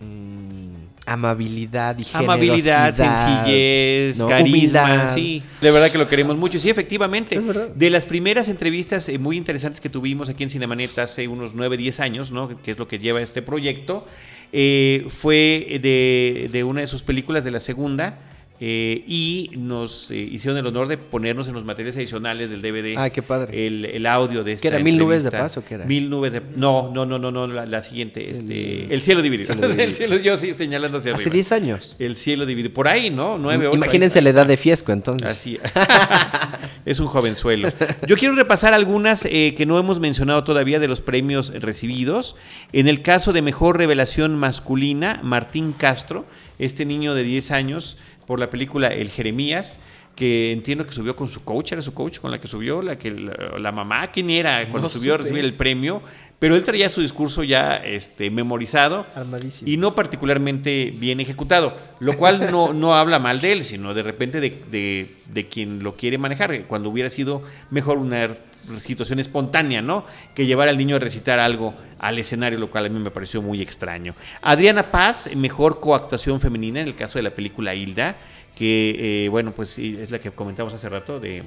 mm, amabilidad y Amabilidad, sencillez, ¿no? carisma, Humildad. sí. De verdad que lo queremos mucho. Sí, efectivamente. Es verdad. De las primeras entrevistas eh, muy interesantes que tuvimos aquí en Cinemanet hace unos 9, 10 años, ¿no? Que es lo que lleva este proyecto, eh, fue de, de una de sus películas de la segunda. Eh, y nos eh, hicieron el honor de ponernos en los materiales adicionales del DVD Ah, qué padre. el, el audio de esta ¿Qué era, Mil nubes de paz o qué era? Mil nubes de no no no no no la, la siguiente este El- el, cielo dividido, Cielo dividido. el cielo yo sí señalando hacia Hace arriba 10 años. el cielo dividido. Por ahí, ¿no? Nueve, ocho, Imagínense ahí- la edad de Fiesco entonces. Así. es un jovenzuelo. Yo quiero repasar algunas eh, que no hemos mencionado todavía de los premios recibidos. En el caso de Mejor Revelación Masculina, Martín Castro, este niño de 10 años, por la película El Jeremías, que entiendo que subió con su coach, era su coach con la que subió, la que la, la mamá, ¿quién era cuando No subió a recibir el premio? Pero él traía su discurso ya este, memorizado Armadísimo. y no particularmente bien ejecutado, lo cual no, no habla mal de él, sino de repente de, de- de quien lo quiere manejar, cuando hubiera sido mejor una situación espontánea, ¿no? Que llevar al niño a recitar algo al escenario, lo cual a mí me pareció muy extraño. Adriana Paz, mejor coactuación femenina en el caso de la película Hilda, que, eh, bueno, pues sí, es la que comentamos hace rato de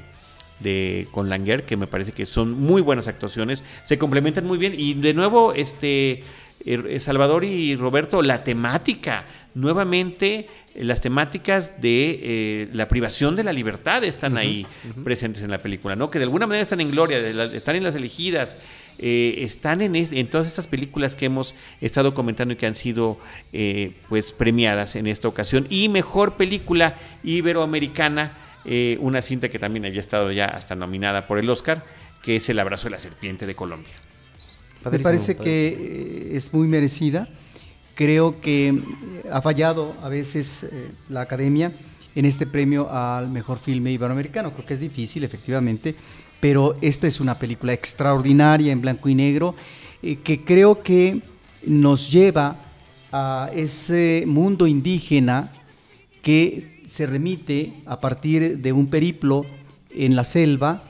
de con Langer, que me parece que son muy buenas actuaciones, se complementan muy bien y de nuevo este eh, Salvador y Roberto la temática, nuevamente eh, las temáticas de eh, la privación de la libertad están ahí presentes en la película, ¿no? Que de alguna manera están en gloria, la- están en las elegidas, eh, están en, todas estas películas que hemos estado comentando y que han sido eh, pues premiadas en esta ocasión. Y mejor película iberoamericana, eh, una cinta que también había estado ya hasta nominada por el Oscar, que es El abrazo de la serpiente de Colombia. Me parece que es muy merecida. Creo que ha fallado a veces eh, la academia en este premio al mejor filme iberoamericano. Creo que es difícil, efectivamente, pero esta es una película extraordinaria en blanco y negro eh, que creo que nos lleva a ese mundo indígena que se remite a partir de un periplo en la selva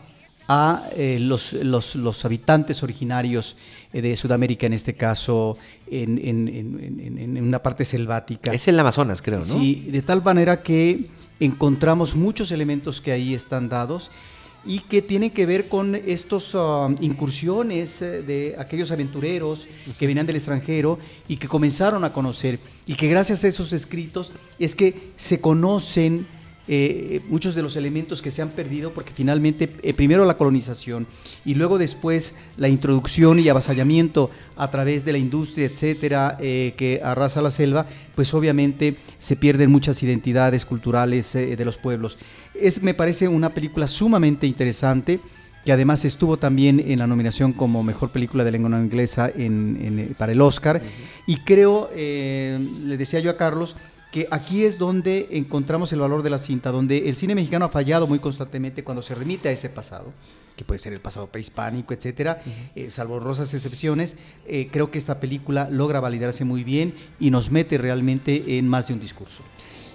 a eh, los, los- los habitantes originarios eh, de Sudamérica, en este caso en, en- en- en- en- en una parte selvática. Es el Amazonas, creo, ¿no? Sí, de tal manera que encontramos muchos elementos que ahí están dados y que tienen que ver con estos ah, incursiones eh, de aquellos aventureros que venían del extranjero y que comenzaron a conocer y que gracias a esos escritos es que se conocen eh, muchos de los elementos que se han perdido, porque finalmente eh, primero la colonización y luego después la introducción y avasallamiento a través de la industria, etcétera, que arrasa la selva, pues obviamente se pierden muchas identidades culturales de los pueblos. Es, me parece una película sumamente interesante que además estuvo también en la nominación como mejor película de lengua no inglesa eh, para el Oscar. Y creo, eh, le decía yo a Carlos, que aquí es donde encontramos el valor de la cinta, donde el cine mexicano ha fallado muy constantemente cuando se remite a ese pasado, que puede ser el pasado prehispánico, etcétera, eh, salvo honrosas excepciones. creo que esta película logra validarse muy bien y nos mete realmente en más de un discurso.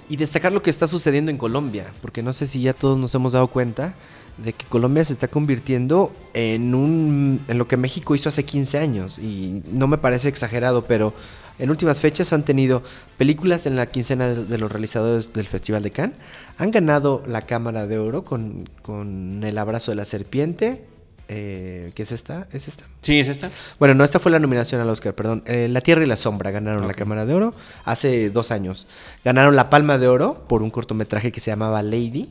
Y destacar lo que está sucediendo en Colombia, porque no sé si ya todos nos hemos dado cuenta de que Colombia se está convirtiendo en un en lo que México hizo hace 15 años y no me parece exagerado, pero en últimas fechas han tenido películas en la quincena de, los realizadores del Festival de Cannes, han ganado la Cámara de Oro con, con El abrazo de la serpiente, eh, ¿qué es esta? ¿Es esta? Sí, es esta. Bueno, no, esta fue la nominación al Oscar, perdón. Eh, la Tierra y la Sombra ganaron la Cámara de Oro hace dos años. Ganaron la Palma de Oro por un cortometraje que se llamaba Lady.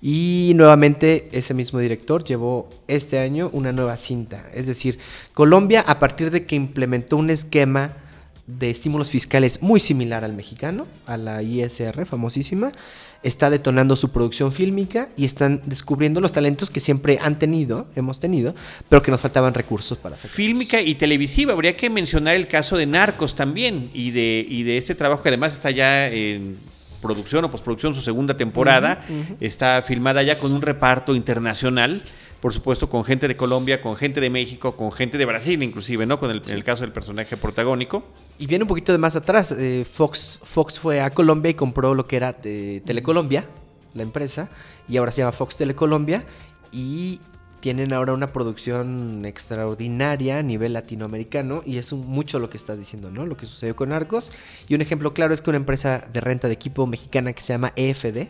Y nuevamente ese mismo director llevó este año una nueva cinta. Es decir, Colombia, a partir de que implementó un esquema de estímulos fiscales muy similar al mexicano, a la ISR famosísima, está detonando su producción fílmica y están descubriendo los talentos que siempre han tenido, hemos tenido, pero que nos faltaban recursos para hacer. Fílmica y televisiva. Habría que mencionar el caso de Narcos también y de, y de este trabajo que además está ya en producción o postproducción, su segunda temporada. Está filmada ya con un reparto internacional, por supuesto, con gente de Colombia, con gente de México, con gente de Brasil inclusive, ¿no? Con el, en el caso del personaje protagónico. Y viene un poquito de más atrás. eh, Fox, Fox fue a Colombia y compró lo que era eh, Telecolombia, la empresa, y ahora se llama Fox Telecolombia. Y tienen ahora una producción extraordinaria a nivel latinoamericano. Y es un- mucho lo que estás diciendo, ¿no? Lo que sucedió con Arcos. Y un ejemplo claro es que una empresa de renta de equipo mexicana que se llama EFD,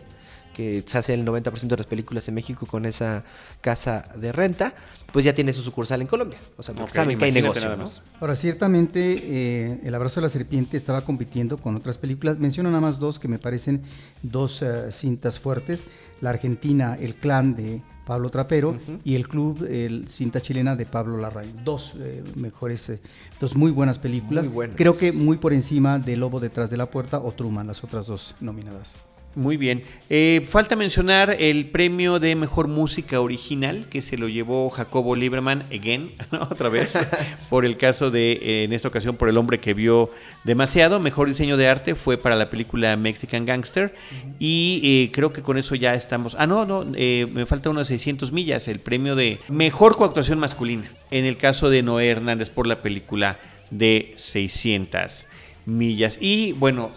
que se hace el 90% de las películas en México con esa casa de renta, pues ya tiene su sucursal en Colombia. O sea, porque Ok, saben que hay negocio, nada ¿no? más. Ahora, ciertamente, eh, El abrazo de la serpiente estaba compitiendo con otras películas. Menciono nada más dos que me parecen dos eh, cintas fuertes. La argentina, El clan de Pablo Trapero y El club, el cinta chilena de Pablo Larraín. Dos eh, mejores, eh, dos muy buenas películas. Muy buenas. Creo que muy por encima de Lobo detrás de la puerta o Truman, las otras dos nominadas. Muy bien. Eh, falta mencionar el premio de mejor música original que se lo llevó Jacobo Lieberman, again, ¿no? otra vez, por el caso de, eh, en esta ocasión, por el hombre que vio demasiado. Mejor diseño de arte fue para la película Mexican Gangster. Y eh, creo que con eso ya estamos. Ah, no, no, eh, me falta unas 600 millas, el premio de mejor coactuación masculina. En el caso de Noé Hernández por la película de 600 millas. Y bueno,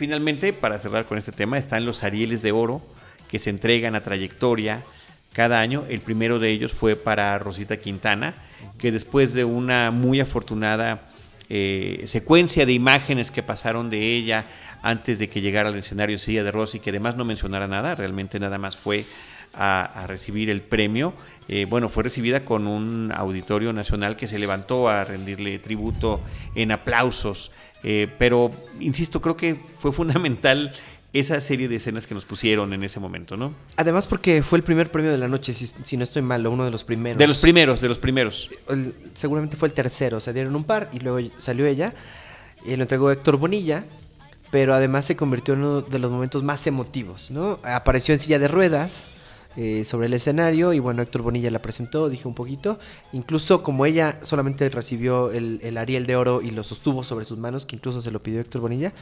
Finalmente, para cerrar con este tema, están los Arieles de Oro que se entregan a trayectoria cada año. El primero de ellos fue para Rosita Quintana, que después de una muy afortunada eh, secuencia de imágenes que pasaron de ella antes de que llegara al escenario en silla de Rosy, que además no mencionara nada, realmente nada más fue a, a recibir el premio. Eh, bueno, fue recibida con un auditorio nacional que se levantó a rendirle tributo en aplausos. Eh, pero, insisto, creo que fue fundamental esa serie de escenas que nos pusieron en ese momento, ¿no? Además porque fue el primer premio de la noche, si, si no estoy mal, o uno de los primeros. De los primeros, de los primeros. El- seguramente fue el tercero, se dieron un par y luego salió ella y lo entregó Héctor Bonilla, pero además se convirtió en uno de los momentos más emotivos, ¿no? Apareció en silla de ruedas eh, sobre el escenario y bueno, Héctor Bonilla la presentó, dijo un poquito, incluso como ella solamente recibió el, el Ariel de Oro y lo sostuvo sobre sus manos, que incluso se lo pidió Héctor Bonilla,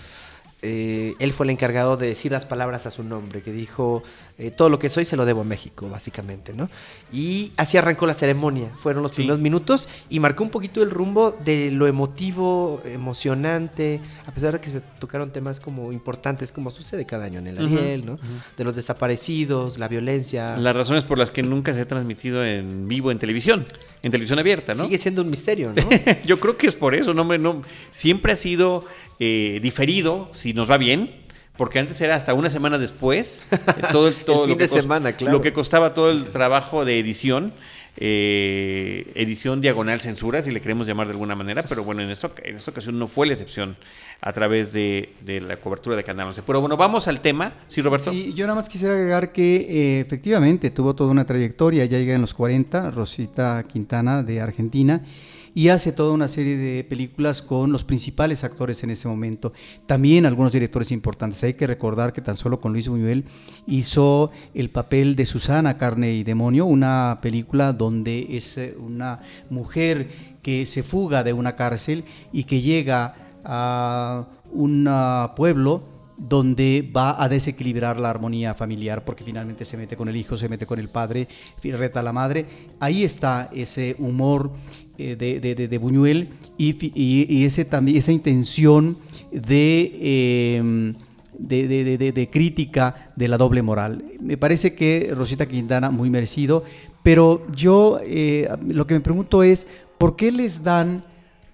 eh, él fue el encargado de decir las palabras a su nombre, que dijo, eh, todo lo que soy se lo debo a México, básicamente, ¿no? Y así arrancó la ceremonia, fueron los Sí. primeros minutos y marcó un poquito el rumbo de lo emotivo, emocionante, a pesar de que se tocaron temas como importantes, como sucede cada año en el Ariel, ¿no? De los desaparecidos, la violencia. Las razones por las que nunca se ha transmitido en vivo en televisión, en televisión abierta, ¿no? Sigue siendo un misterio, ¿no? Yo creo que es por eso, no me, no, siempre ha sido eh, diferido, si nos va bien, porque antes era hasta una semana después, eh, todo, el- todo fin lo que de semana, claro. lo que costaba todo el trabajo de edición. eh, edición diagonal censura, si le queremos llamar de alguna manera, pero bueno, en, esto, en esta ocasión no fue la excepción a través de, de la cobertura de Canal 11. Pero bueno, vamos al tema, ¿sí, Roberto? Sí, yo nada más quisiera agregar que eh, efectivamente tuvo toda una trayectoria, ya llega en los 40, Rosita Quintana de Argentina, y hace toda una serie de películas con los principales actores en ese momento. También algunos directores importantes. Hay que recordar que tan solo con Luis Buñuel hizo el papel de Susana, Carne y Demonio, una película donde es eh, una mujer que se fuga de una cárcel y que llega a un ah, pueblo donde va a desequilibrar la armonía familiar porque finalmente se mete con el hijo, se mete con el padre, reta a la madre. Ahí está ese humor de, de, de, de, Buñuel y, y, ese, también, esa intención de, eh, de, crítica de la doble moral. Me parece que Rosita Quintana, muy merecido, pero yo eh, lo que me pregunto es, ¿por qué les dan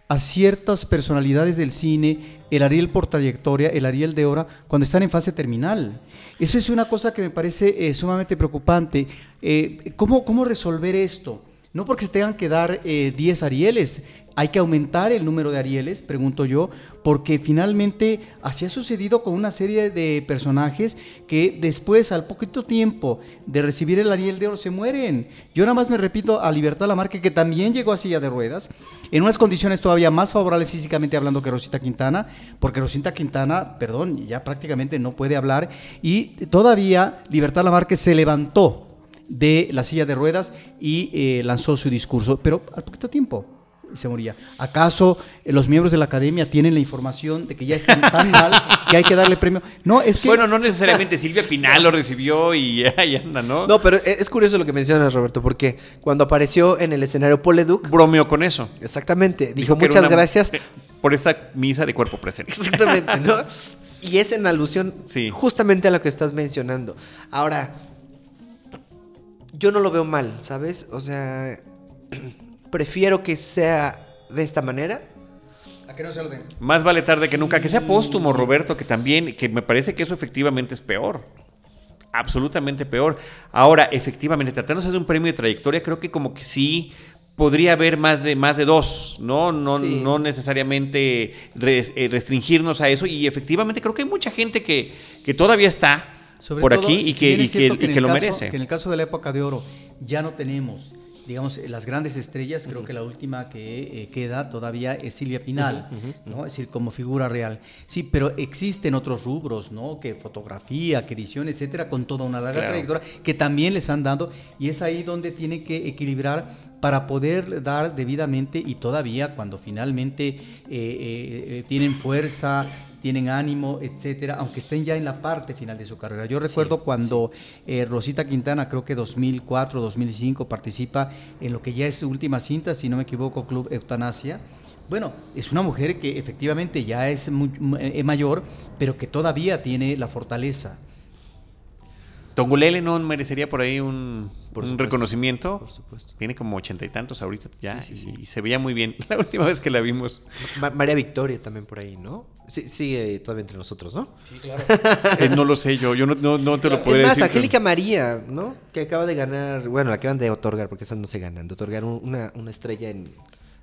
a ciertas personalidades del cine el Ariel por trayectoria, el Ariel de hora, cuando están en fase terminal. Eso es una cosa que me parece eh, sumamente preocupante. Eh, ¿cómo, ¿Cómo resolver esto? No porque se tengan que dar 10 eh, Arieles, hay que aumentar el número de Arieles, pregunto yo, porque finalmente así ha sucedido con una serie de personajes que después, al poquito tiempo de recibir el Ariel de Oro, se mueren. Yo nada más me repito a Libertad Lamarque, que también llegó a silla de ruedas, en unas condiciones todavía más favorables físicamente hablando que Rosita Quintana, porque Rosita Quintana, perdón, ya prácticamente no puede hablar, y todavía Libertad Lamarque se levantó de la silla de ruedas y eh, lanzó su discurso, pero al poquito tiempo se moría. ¿Acaso eh, los miembros de la academia tienen la información de que ya están tan mal que hay que darle premio? No, es que... Bueno, no necesariamente Silvia Pinal lo recibió y ahí anda, ¿no? No, pero es curioso lo que mencionas, Roberto, porque cuando apareció en el escenario Paul Leduc... Bromeó con eso. Exactamente. Dijo, Dijo muchas una, gracias. Por esta misa de cuerpo presente. Exactamente, ¿no? Y es en alusión sí. justamente a lo que estás mencionando. Ahora, yo no lo veo mal, ¿sabes? O sea prefiero que sea de esta manera. A que no se lo den. Más vale tarde sí. que nunca. Que sea póstumo, Roberto, que también, que me parece que eso efectivamente es peor. Absolutamente peor. Ahora, efectivamente, tratándose de un premio de trayectoria, creo que como que sí podría haber más de, más de dos, ¿no? No, sí. no necesariamente eh, restringirnos a eso. Y efectivamente creo que hay mucha gente que, que todavía está Sobre por todo, aquí y que, y que, que, y que lo caso, merece. Que en el caso de la época de oro ya no tenemos digamos, las grandes estrellas, creo que la última que eh, queda todavía es Silvia Pinal, uh -huh, uh -huh. ¿no? Es decir, como figura real. Sí, pero existen otros rubros, ¿no? Que fotografía, que edición, etcétera, con toda una larga claro. trayectoria, que también les han dado, y es ahí donde tienen que equilibrar para poder dar debidamente y todavía cuando finalmente eh, eh, tienen fuerza, tienen ánimo, etcétera, aunque estén ya en la parte final de su carrera. Yo recuerdo sí, cuando sí. Eh, Rosita Quintana, creo que 2004, 2005, participa en lo que ya es su última cinta, si no me equivoco, Club Eutanasia. Bueno, es una mujer que efectivamente ya es muy, eh, mayor, pero que todavía tiene la fortaleza. Tongulele no merecería por ahí un, por un reconocimiento. Por supuesto. Tiene como ochenta y tantos ahorita ya sí, sí, sí. Y, se veía muy bien la última vez que la vimos. Ma María Victoria también por ahí, ¿no? Sí, sigue todavía entre nosotros, ¿no? Sí, claro. eh, no lo sé yo, yo no, no, no te lo podría es más, decir. Angélica pero... María, ¿no? Que acaba de ganar, bueno, la acaban de otorgar, porque esas no se ganan, de otorgar una, una estrella en,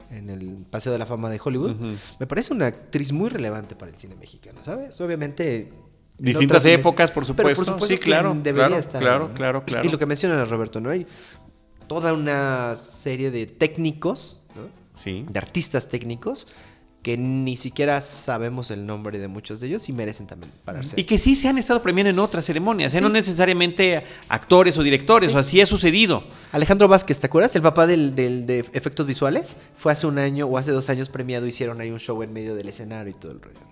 en el Paseo de la Fama de Hollywood. Uh -huh. Me parece una actriz muy relevante para el cine mexicano, ¿sabes? Obviamente distintas épocas, por supuesto. por supuesto sí, claro, debería claro, estar. Claro, ¿no? claro, claro. Y, y, lo que menciona Roberto, ¿no? Hay toda una serie de técnicos, ¿no? Sí. De artistas técnicos que ni siquiera sabemos el nombre de muchos de ellos y merecen también pararse. Y que sí se han estado premiando en otras ceremonias, ¿eh? sí. no necesariamente actores o directores, sí. o así ha sucedido. Alejandro Vázquez, ¿te acuerdas? El papá del, del, de efectos visuales fue hace un año o hace dos años premiado, hicieron ahí un show en medio del escenario y todo el rollo.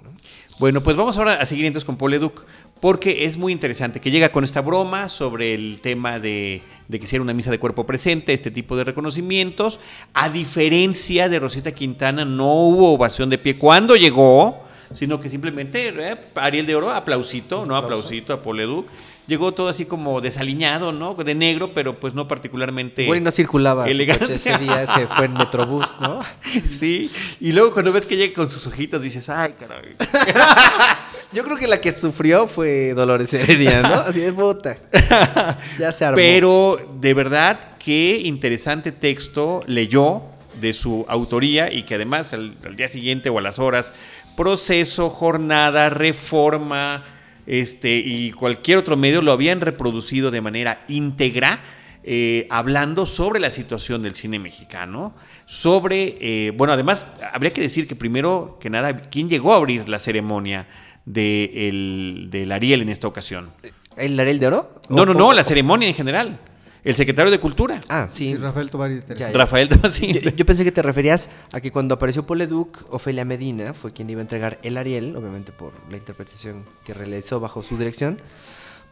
Bueno, pues vamos ahora a seguir entonces con Paul Leduc, porque es muy interesante que llega con esta broma sobre el tema de, de que sea una misa de cuerpo presente, este tipo de reconocimientos. A diferencia de Rosita Quintana, no hubo ovación de pie cuando llegó, sino que simplemente eh, Ariel de Oro, aplausito, no aplausito a Paul Leduc llegó todo así como desaliñado, ¿no? De negro, pero pues no particularmente. Güey, no circulaba. Elegante. Ese día se fue en Metrobús, ¿no? sí. Y luego cuando ves que llega con sus ojitos dices, ay, caray. Yo creo que la que sufrió fue Dolores Heredia, ¿no? Así de puta. ya se armó. Pero de verdad qué interesante texto leyó de su autoría y que además al, al día siguiente o a las horas, proceso, jornada, reforma, este, y cualquier otro medio lo habían reproducido de manera íntegra, eh, hablando sobre la situación del cine mexicano, sobre, eh, bueno, además, habría que decir que primero que nada, ¿quién llegó a abrir la ceremonia de el- del Ariel en esta ocasión? ¿El Ariel de Oro? No, no, no, la ceremonia en general. El secretario de Cultura, Ah, sí. Sí, Rafael Tobar y Teresa. Ya, ya. Rafael sí. Yo, yo pensé que te referías a que cuando apareció Paul Leduc, Ofelia Medina fue quien iba a entregar el Ariel, obviamente por la interpretación que realizó bajo su dirección.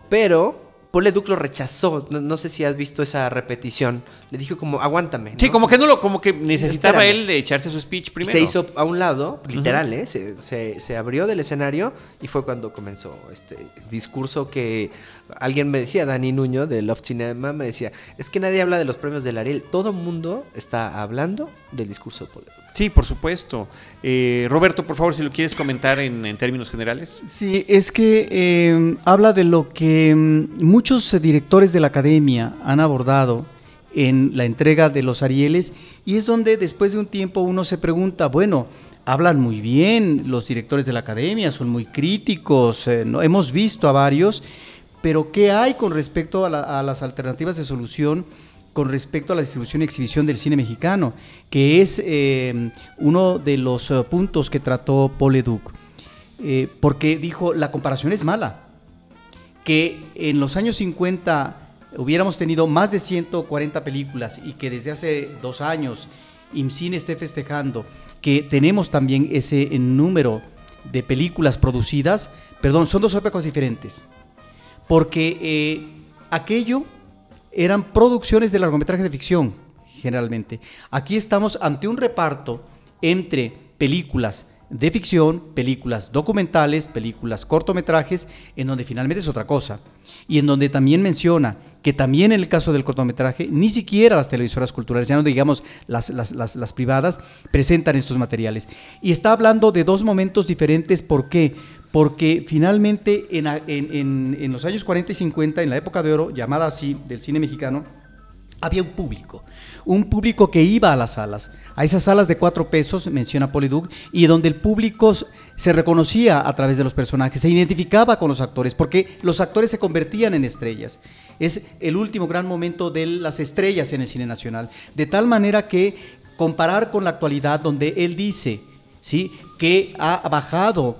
Pero Paul Leduc lo rechazó. No, no sé si has visto esa repetición. Le dijo como, aguántame. Sí, como que no lo, como que necesitaba Espérame. él de echarse su speech primero. Se hizo a un lado, literal, ¿eh? se, se- se abrió del escenario y fue cuando comenzó este discurso que alguien me decía, Dani Nuño de Love Cinema, me decía, es que nadie habla de los premios del Ariel, todo el mundo está hablando del discurso de Paul Leduc. Sí, por supuesto. Eh, Roberto, por favor, si lo quieres comentar en, términos generales. Sí, es que eh, habla de lo que mm, muchos eh, directores de la academia han abordado en la entrega de los Arieles y es donde después de un tiempo uno se pregunta, bueno, hablan muy bien los directores de la academia, son muy críticos, eh, ¿no? hemos visto a varios, pero ¿qué hay con respecto a, la- a las alternativas de solución? Con respecto a la distribución y exhibición del cine mexicano, que es eh, uno de los eh, puntos que trató Paul Leduc. Eh, porque dijo, la comparación es mala. Que en los años 50 hubiéramos tenido más de 140 películas y que desde hace dos años IMCINE esté festejando que tenemos también ese número de películas producidas, perdón, son dos épocas diferentes. Porque eh, aquello eran producciones de largometraje de ficción, generalmente. Aquí estamos ante un reparto entre películas de ficción, películas documentales, películas cortometrajes, en donde finalmente es otra cosa. Y en donde también menciona que también en el caso del cortometraje, ni siquiera las televisoras culturales, ya no digamos las, las, las, las privadas, presentan estos materiales. Y está hablando de dos momentos diferentes, ¿por qué? Porque finalmente en, en- en- los años 40 y 50, en la época de oro, llamada así, del cine mexicano, había un público, un público que iba a las salas, a esas salas de cuatro pesos, menciona Poliduc, y donde el público se reconocía a través de los personajes, se identificaba con los actores, porque los actores se convertían en estrellas. Es el último gran momento de las estrellas en el cine nacional, de tal manera que comparar con la actualidad, donde él dice, ¿sí? que ha bajado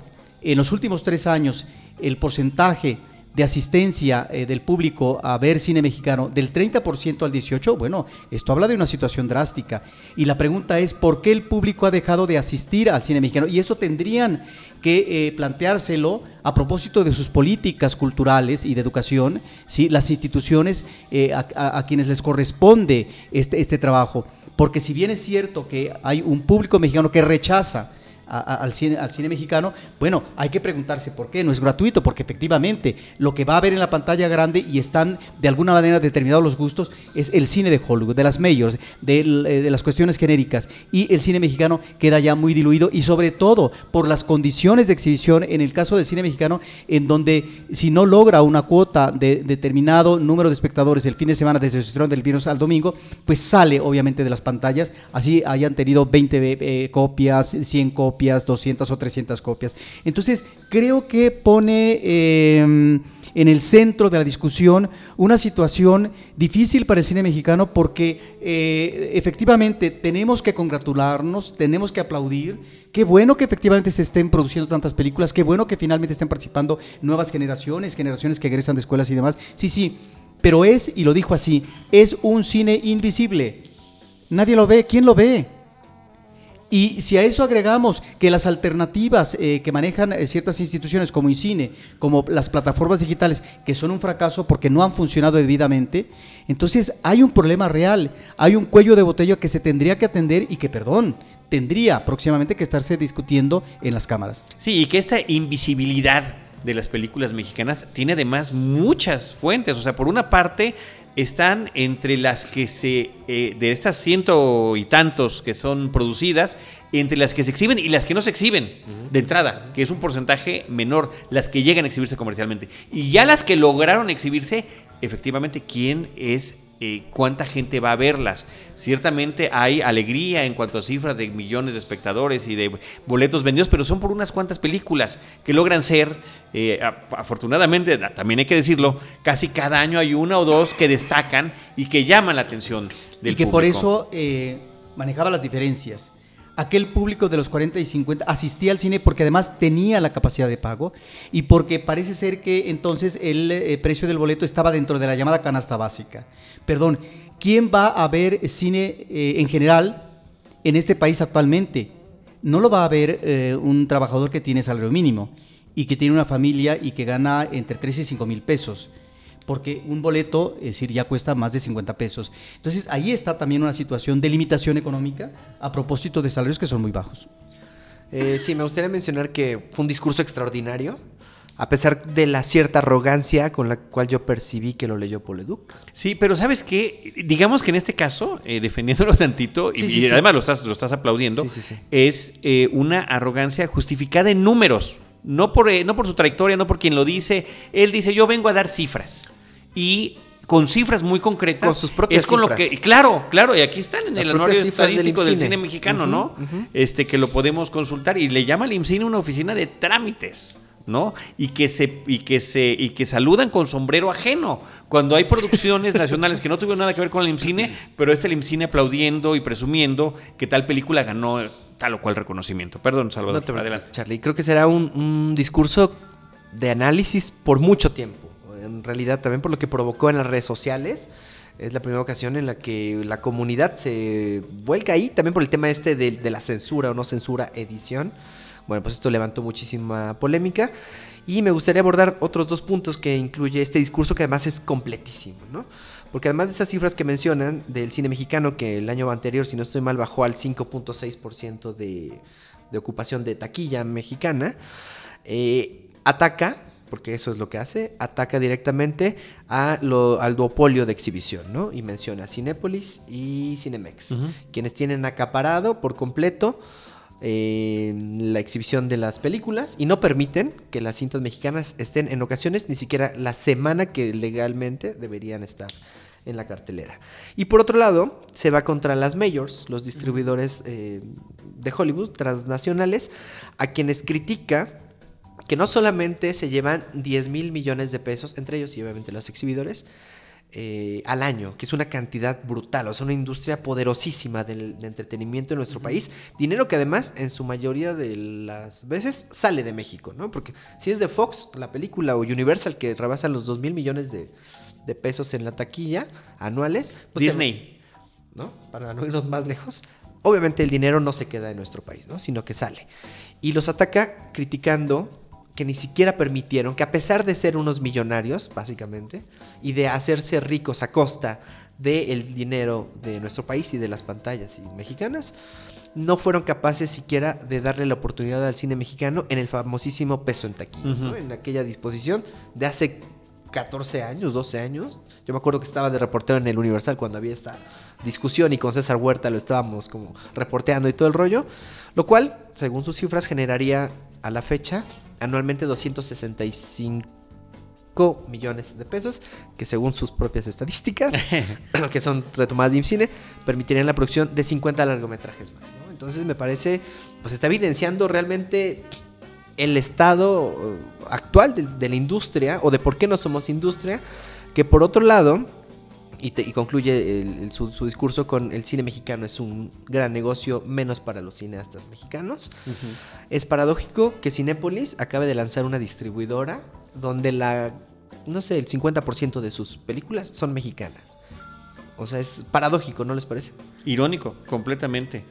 en los últimos tres años el porcentaje de asistencia eh, del público a ver cine mexicano del 30% al 18%, bueno, esto habla de una situación drástica. Y la pregunta es, ¿por qué el público ha dejado de asistir al cine mexicano? Y eso tendrían que eh, planteárselo a propósito de sus políticas culturales y de educación, ¿sí? las instituciones eh, a, quienes les corresponde este, este trabajo. Porque si bien es cierto que hay un público mexicano que rechaza a- a- al, cine, al cine mexicano, bueno, hay que preguntarse por qué, no es gratuito, porque efectivamente lo que va a ver en la pantalla grande y están de alguna manera determinados los gustos es el cine de Hollywood, de las mayors, del- eh, de, las cuestiones genéricas, y el cine mexicano queda ya muy diluido y sobre todo por las condiciones de exhibición en el caso del cine mexicano, en donde si no logra una cuota de determinado número de espectadores el fin de semana desde su estreno del viernes al domingo, pues sale obviamente de las pantallas, así hayan tenido 20 eh, copias, 100 copias, 200 o 300 copias. Entonces, creo que pone eh, en el centro de la discusión una situación difícil para el cine mexicano porque eh, efectivamente tenemos que congratularnos, tenemos que aplaudir. Qué bueno que efectivamente se estén produciendo tantas películas, qué bueno que finalmente estén participando nuevas generaciones, generaciones que egresan de escuelas y demás. Sí, sí, pero es, y lo dijo así, es un cine invisible. Nadie lo ve. ¿Quién lo ve? Y si a eso agregamos que las alternativas eh, que manejan eh, ciertas instituciones como INCINE, como las plataformas digitales, que son un fracaso porque no han funcionado debidamente, entonces hay un problema real, hay un cuello de botella que se tendría que atender y que, perdón, tendría próximamente que estarse discutiendo en las cámaras. Sí, y que esta invisibilidad de las películas mexicanas tiene además muchas fuentes. O sea, por una parte están entre las que se, eh, de estas ciento y tantos que son producidas, entre las que se exhiben y las que no se exhiben de entrada, que es un porcentaje menor, las que llegan a exhibirse comercialmente. Y ya las que lograron exhibirse, efectivamente, ¿quién es eh, cuánta gente va a verlas. Ciertamente hay alegría en cuanto a cifras de millones de espectadores y de boletos vendidos, pero son por unas cuantas películas que logran ser, eh, afortunadamente, también hay que decirlo, casi cada año hay una o dos que destacan y que llaman la atención del y que por público. eso eh, manejaba las diferencias. Aquel público de los 40 y 50 asistía al cine porque además tenía la capacidad de pago y porque parece ser que entonces el precio del boleto estaba dentro de la llamada canasta básica. Perdón, ¿quién va a ver cine eh, en general en este país actualmente? No lo va a ver eh, un trabajador que tiene salario mínimo y que tiene una familia y que gana entre 3 y 5 mil pesos porque un boleto, es decir, ya cuesta más de 50 pesos. Entonces, ahí está también una situación de limitación económica a propósito de salarios que son muy bajos. Eh, sí, me gustaría mencionar que fue un discurso extraordinario, a pesar de la cierta arrogancia con la cual yo percibí que lo leyó Poleduc. Sí, pero ¿sabes qué? Digamos que en este caso, eh, defendiéndolo tantito, y, Sí, y sí. además lo estás, lo estás aplaudiendo, es eh, una arrogancia justificada en números. No por, eh, no por su trayectoria, no por quien lo dice. Él dice, yo vengo a dar cifras. Y con cifras muy concretas. Con sus propias es con lo cifras. que Claro, claro, y aquí están en Las el anuario del estadístico del, cine mexicano, ¿no? Este, que lo podemos consultar. Y le llama al IMCINE una oficina de trámites. ¿No? Y que se y que se y que saludan con sombrero ajeno cuando hay producciones nacionales que no tuvieron nada que ver con el IMCINE, pero este el IMCINE aplaudiendo y presumiendo que tal película ganó tal o cual reconocimiento. Perdón, Salvador, No te adelante. Charlie. Creo que será un, un discurso de análisis por mucho tiempo. En realidad, también por lo que provocó en las redes sociales. Es la primera ocasión en la que la comunidad se vuelca ahí, también por el tema este de, de la censura o no censura edición. Bueno, pues esto levantó muchísima polémica. Y me gustaría abordar otros dos puntos que incluye este discurso, que además es completísimo, ¿no? Porque además de esas cifras que mencionan del cine mexicano, que el año anterior, si no estoy mal, bajó al 5.6% de, de ocupación de taquilla mexicana, eh, ataca, porque eso es lo que hace, ataca directamente a lo- al duopolio de exhibición, ¿no? Y menciona Cinépolis y Cinemex, quienes tienen acaparado por completo eh, la exhibición de las películas y no permiten que las cintas mexicanas estén en ocasiones ni siquiera la semana que legalmente deberían estar en la cartelera. Y por otro lado, se va contra las majors, los distribuidores eh, de Hollywood transnacionales, a quienes critica que no solamente se llevan 10 mil millones de pesos, entre ellos y obviamente los exhibidores, eh, al año, que es una cantidad brutal, o sea, una industria poderosísima del, de entretenimiento en nuestro país. Dinero que además, en su mayoría de las veces, sale de México, ¿no? Porque si es de Fox, la película, o Universal, que rebasa los 2 mil millones de, de pesos en la taquilla anuales, pues, Disney. ¿no? Para no irnos más lejos. Obviamente el dinero no se queda en nuestro país, ¿no? Sino que sale. Y los ataca criticando que ni siquiera permitieron que a pesar de ser unos millonarios, básicamente, y de hacerse ricos a costa del dinero de nuestro país y de las pantallas mexicanas, no fueron capaces siquiera de darle la oportunidad al cine mexicano en el famosísimo peso en taquilla, ¿no? En aquella disposición de hace 14 años, 12 años. Yo me acuerdo que estaba de reportero en el Universal cuando había esta discusión y con César Huerta lo estábamos como reporteando y todo el rollo, lo cual, según sus cifras, generaría a la fecha anualmente 265 millones de pesos, que según sus propias estadísticas, que son retomadas de IMCINE, permitirían la producción de 50 largometrajes más. ¿no? Entonces me parece, pues está evidenciando realmente el estado eh, actual de, de la industria o de por qué no somos industria, que por otro lado, y, te- y concluye el- el- su, su discurso con el cine mexicano es un gran negocio, menos para los cineastas mexicanos. Es paradójico que Cinépolis acabe de lanzar una distribuidora donde la, no sé, el 50% de sus películas son mexicanas. O sea, es paradójico, ¿no les parece? Irónico, completamente.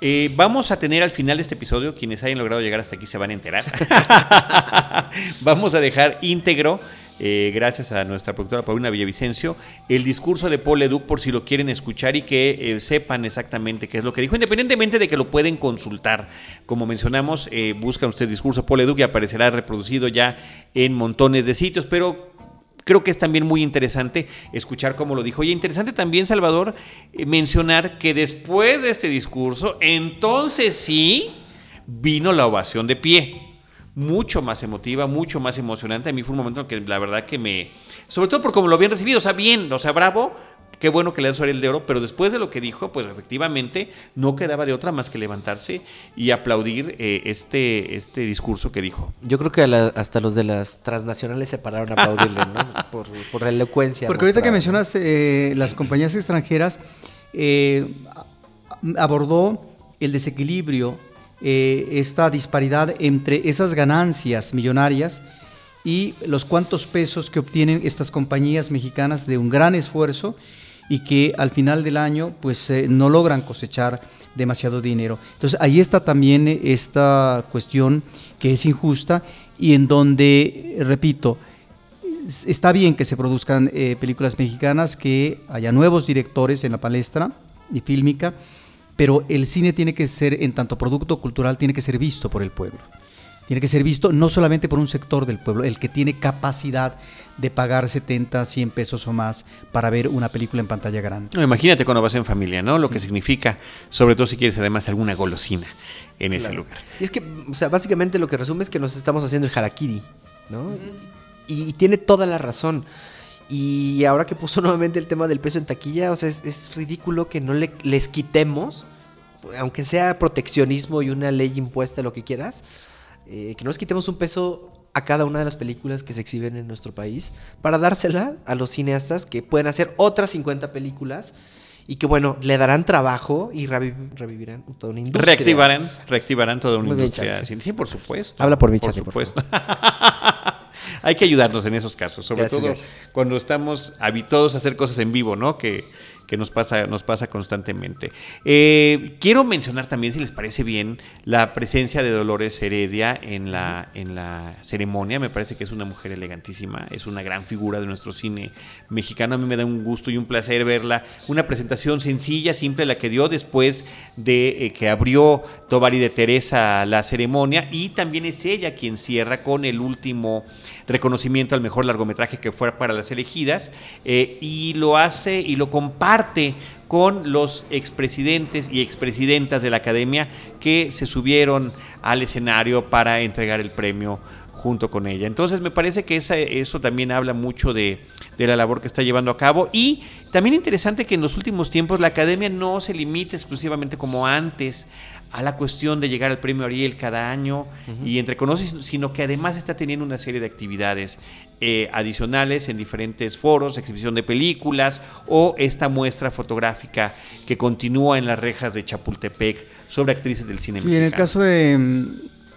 Eh, vamos a tener al final de este episodio, quienes hayan logrado llegar hasta aquí se van a enterar. vamos a dejar íntegro, eh, gracias a nuestra productora Paulina Villavicencio, el discurso de Paul Leduc por si lo quieren escuchar y que eh, sepan exactamente qué es lo que dijo, independientemente de que lo pueden consultar. Como mencionamos, eh, buscan ustedes discurso Paul Leduc y aparecerá reproducido ya en montones de sitios, pero creo que es también muy interesante escuchar cómo lo dijo. Y interesante también, Salvador, eh, mencionar que después de este discurso, entonces sí vino la ovación de pie. Mucho más emotiva, mucho más emocionante. A mí fue un momento en que la verdad que me. Sobre todo por cómo lo habían recibido. O sea, bien, o sea, bravo. qué bueno que le da su Ariel de Oro, pero después de lo que dijo, pues efectivamente no quedaba de otra más que levantarse y aplaudir eh, este, este discurso que dijo. Yo creo que a la- hasta los de las transnacionales se pararon a aplaudirle, ¿no? Por, por la elocuencia. Porque ahorita que mencionas eh, las compañías extranjeras, eh, abordó el desequilibrio, eh, esta disparidad entre esas ganancias millonarias y los cuantos pesos que obtienen estas compañías mexicanas de un gran esfuerzo y que al final del año pues eh, no logran cosechar demasiado dinero. Entonces ahí está también eh, esta cuestión que es injusta y en donde, repito, es- está bien que se produzcan eh, películas mexicanas, que haya nuevos directores en la palestra y fílmica, pero el cine tiene que ser, en tanto producto cultural, tiene que ser visto por el pueblo. Tiene que ser visto no solamente por un sector del pueblo, el que tiene capacidad de pagar 70, 100 pesos o más para ver una película en pantalla grande. No, imagínate cuando vas en familia, ¿no? Lo que significa, sobre todo si quieres además alguna golosina en ese lugar. Y es que, o sea, básicamente lo que resume es que nos estamos haciendo el harakiri, ¿no? Y, y tiene toda la razón. Y ahora que puso nuevamente el tema del peso en taquilla, o sea, es, es ridículo que no le, les quitemos, aunque sea proteccionismo y una ley impuesta, lo que quieras, eh, que no les quitemos un peso a cada una de las películas que se exhiben en nuestro país para dársela a los cineastas que pueden hacer otras 50 películas y que, bueno, le darán trabajo y reviv- revivirán toda una industria. Reactivarán, reactivarán toda una Muy bien, industria. Charlie. Sí, por supuesto. Habla por Charlie, por supuesto. Hay que ayudarnos en esos casos, sobre Gracias, todo gracias. cuando estamos habituados a hacer cosas en vivo, ¿no? Que, que nos pasa, nos pasa constantemente. Eh, quiero mencionar también, si les parece bien, la presencia de Dolores Heredia en la, en la ceremonia. Me parece que es una mujer elegantísima, es una gran figura de nuestro cine mexicano. A mí me da un gusto y un placer verla. Una presentación sencilla, simple, la que dio después de eh, que abrió Tovari de Teresa la ceremonia. Y también es ella quien cierra con el último reconocimiento al mejor largometraje que fue para las elegidas. eh, y lo hace y lo comparte con los expresidentes y expresidentas de la academia que se subieron al escenario para entregar el premio junto con ella. Entonces me parece que esa- eso también habla mucho de, de la labor que está llevando a cabo. Y también interesante que en los últimos tiempos la academia no se limite exclusivamente como antes a la cuestión de llegar al premio Ariel cada año y entre conoces, sino que además está teniendo una serie de actividades eh, adicionales en diferentes foros, exhibición de películas o esta muestra fotográfica que continúa en las rejas de Chapultepec sobre actrices del cine Sí, en el caso de,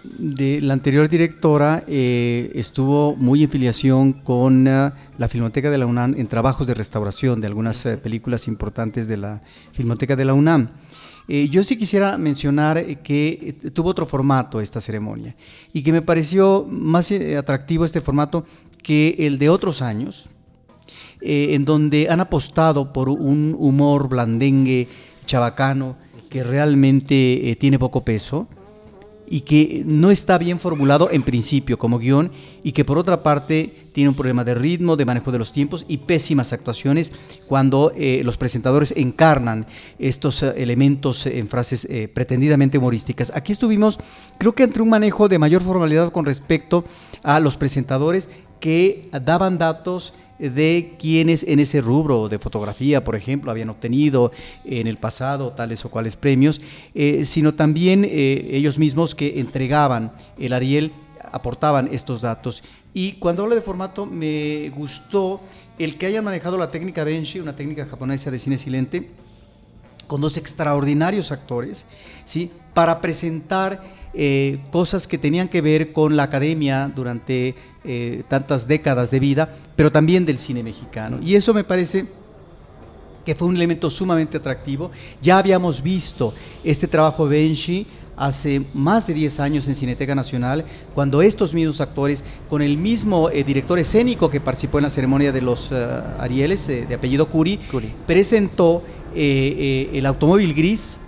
de la anterior directora, eh, estuvo muy en filiación con ah, la Filmoteca de la UNAM en trabajos de restauración de algunas eh, películas importantes de la Filmoteca de la UNAM. Eh, yo sí quisiera mencionar eh, que tuvo otro formato esta ceremonia y que me pareció más atractivo este formato que el de otros años, eh, en donde han apostado por un humor blandengue, chabacano, que realmente tiene poco peso y que no está bien formulado en principio como guion y que por otra parte tiene un problema de ritmo, de manejo de los tiempos y pésimas actuaciones cuando eh, los presentadores encarnan estos eh, elementos en frases eh, pretendidamente humorísticas. Aquí estuvimos, creo que entre un manejo de mayor formalidad con respecto a los presentadores que daban datos de quienes en ese rubro de fotografía, por ejemplo, habían obtenido en el pasado tales o cuales premios, eh, sino también eh, ellos mismos que entregaban el Ariel, aportaban estos datos. Y cuando hablo de formato, me gustó el que hayan manejado la técnica Benshi, una técnica japonesa de cine silente, con dos extraordinarios actores, ¿sí? para presentar eh, cosas que tenían que ver con la academia durante eh, tantas décadas de vida, pero también del cine mexicano. Y eso me parece que fue un elemento sumamente atractivo. Ya habíamos visto este trabajo de Benshi hace más de 10 años en Cineteca Nacional, cuando estos mismos actores, con el mismo eh, director escénico que participó en la ceremonia de los eh, Arieles, eh, de apellido Curi, Curi. presentó eh, el automóvil gris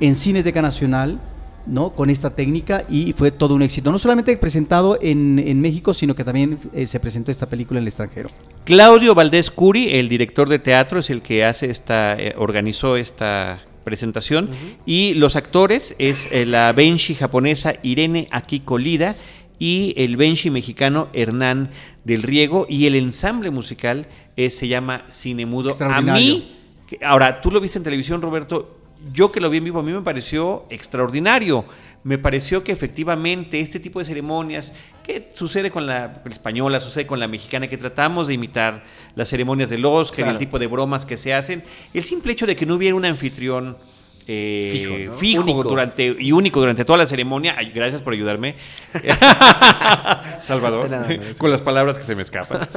en Cineteca Nacional, ¿no? Con esta técnica y fue todo un éxito. No solamente presentado en, en México, sino que también eh, se presentó esta película en el extranjero. Claudio Valdés Curi, el director de teatro, es el que hace esta, eh, organizó esta presentación. Y los actores es eh, la Benshi japonesa Irene Akiko Lida y el Benshi mexicano Hernán del Riego. Y el ensamble musical eh, se llama Cinemudo. A Extraordinario. mí Ahora, tú lo viste en televisión, Roberto. Yo que lo vi en vivo, a mí me pareció extraordinario. Me pareció que efectivamente este tipo de ceremonias, que sucede con la, con la española, sucede con la mexicana, que tratamos de imitar las ceremonias del Oscar, y el Claro. tipo de bromas que se hacen, el simple hecho de que no hubiera un anfitrión eh, Fijo, ¿no? fijo Único. durante y único durante toda la ceremonia. Ay, gracias por ayudarme, Salvador, nada, con las palabras que se me escapan.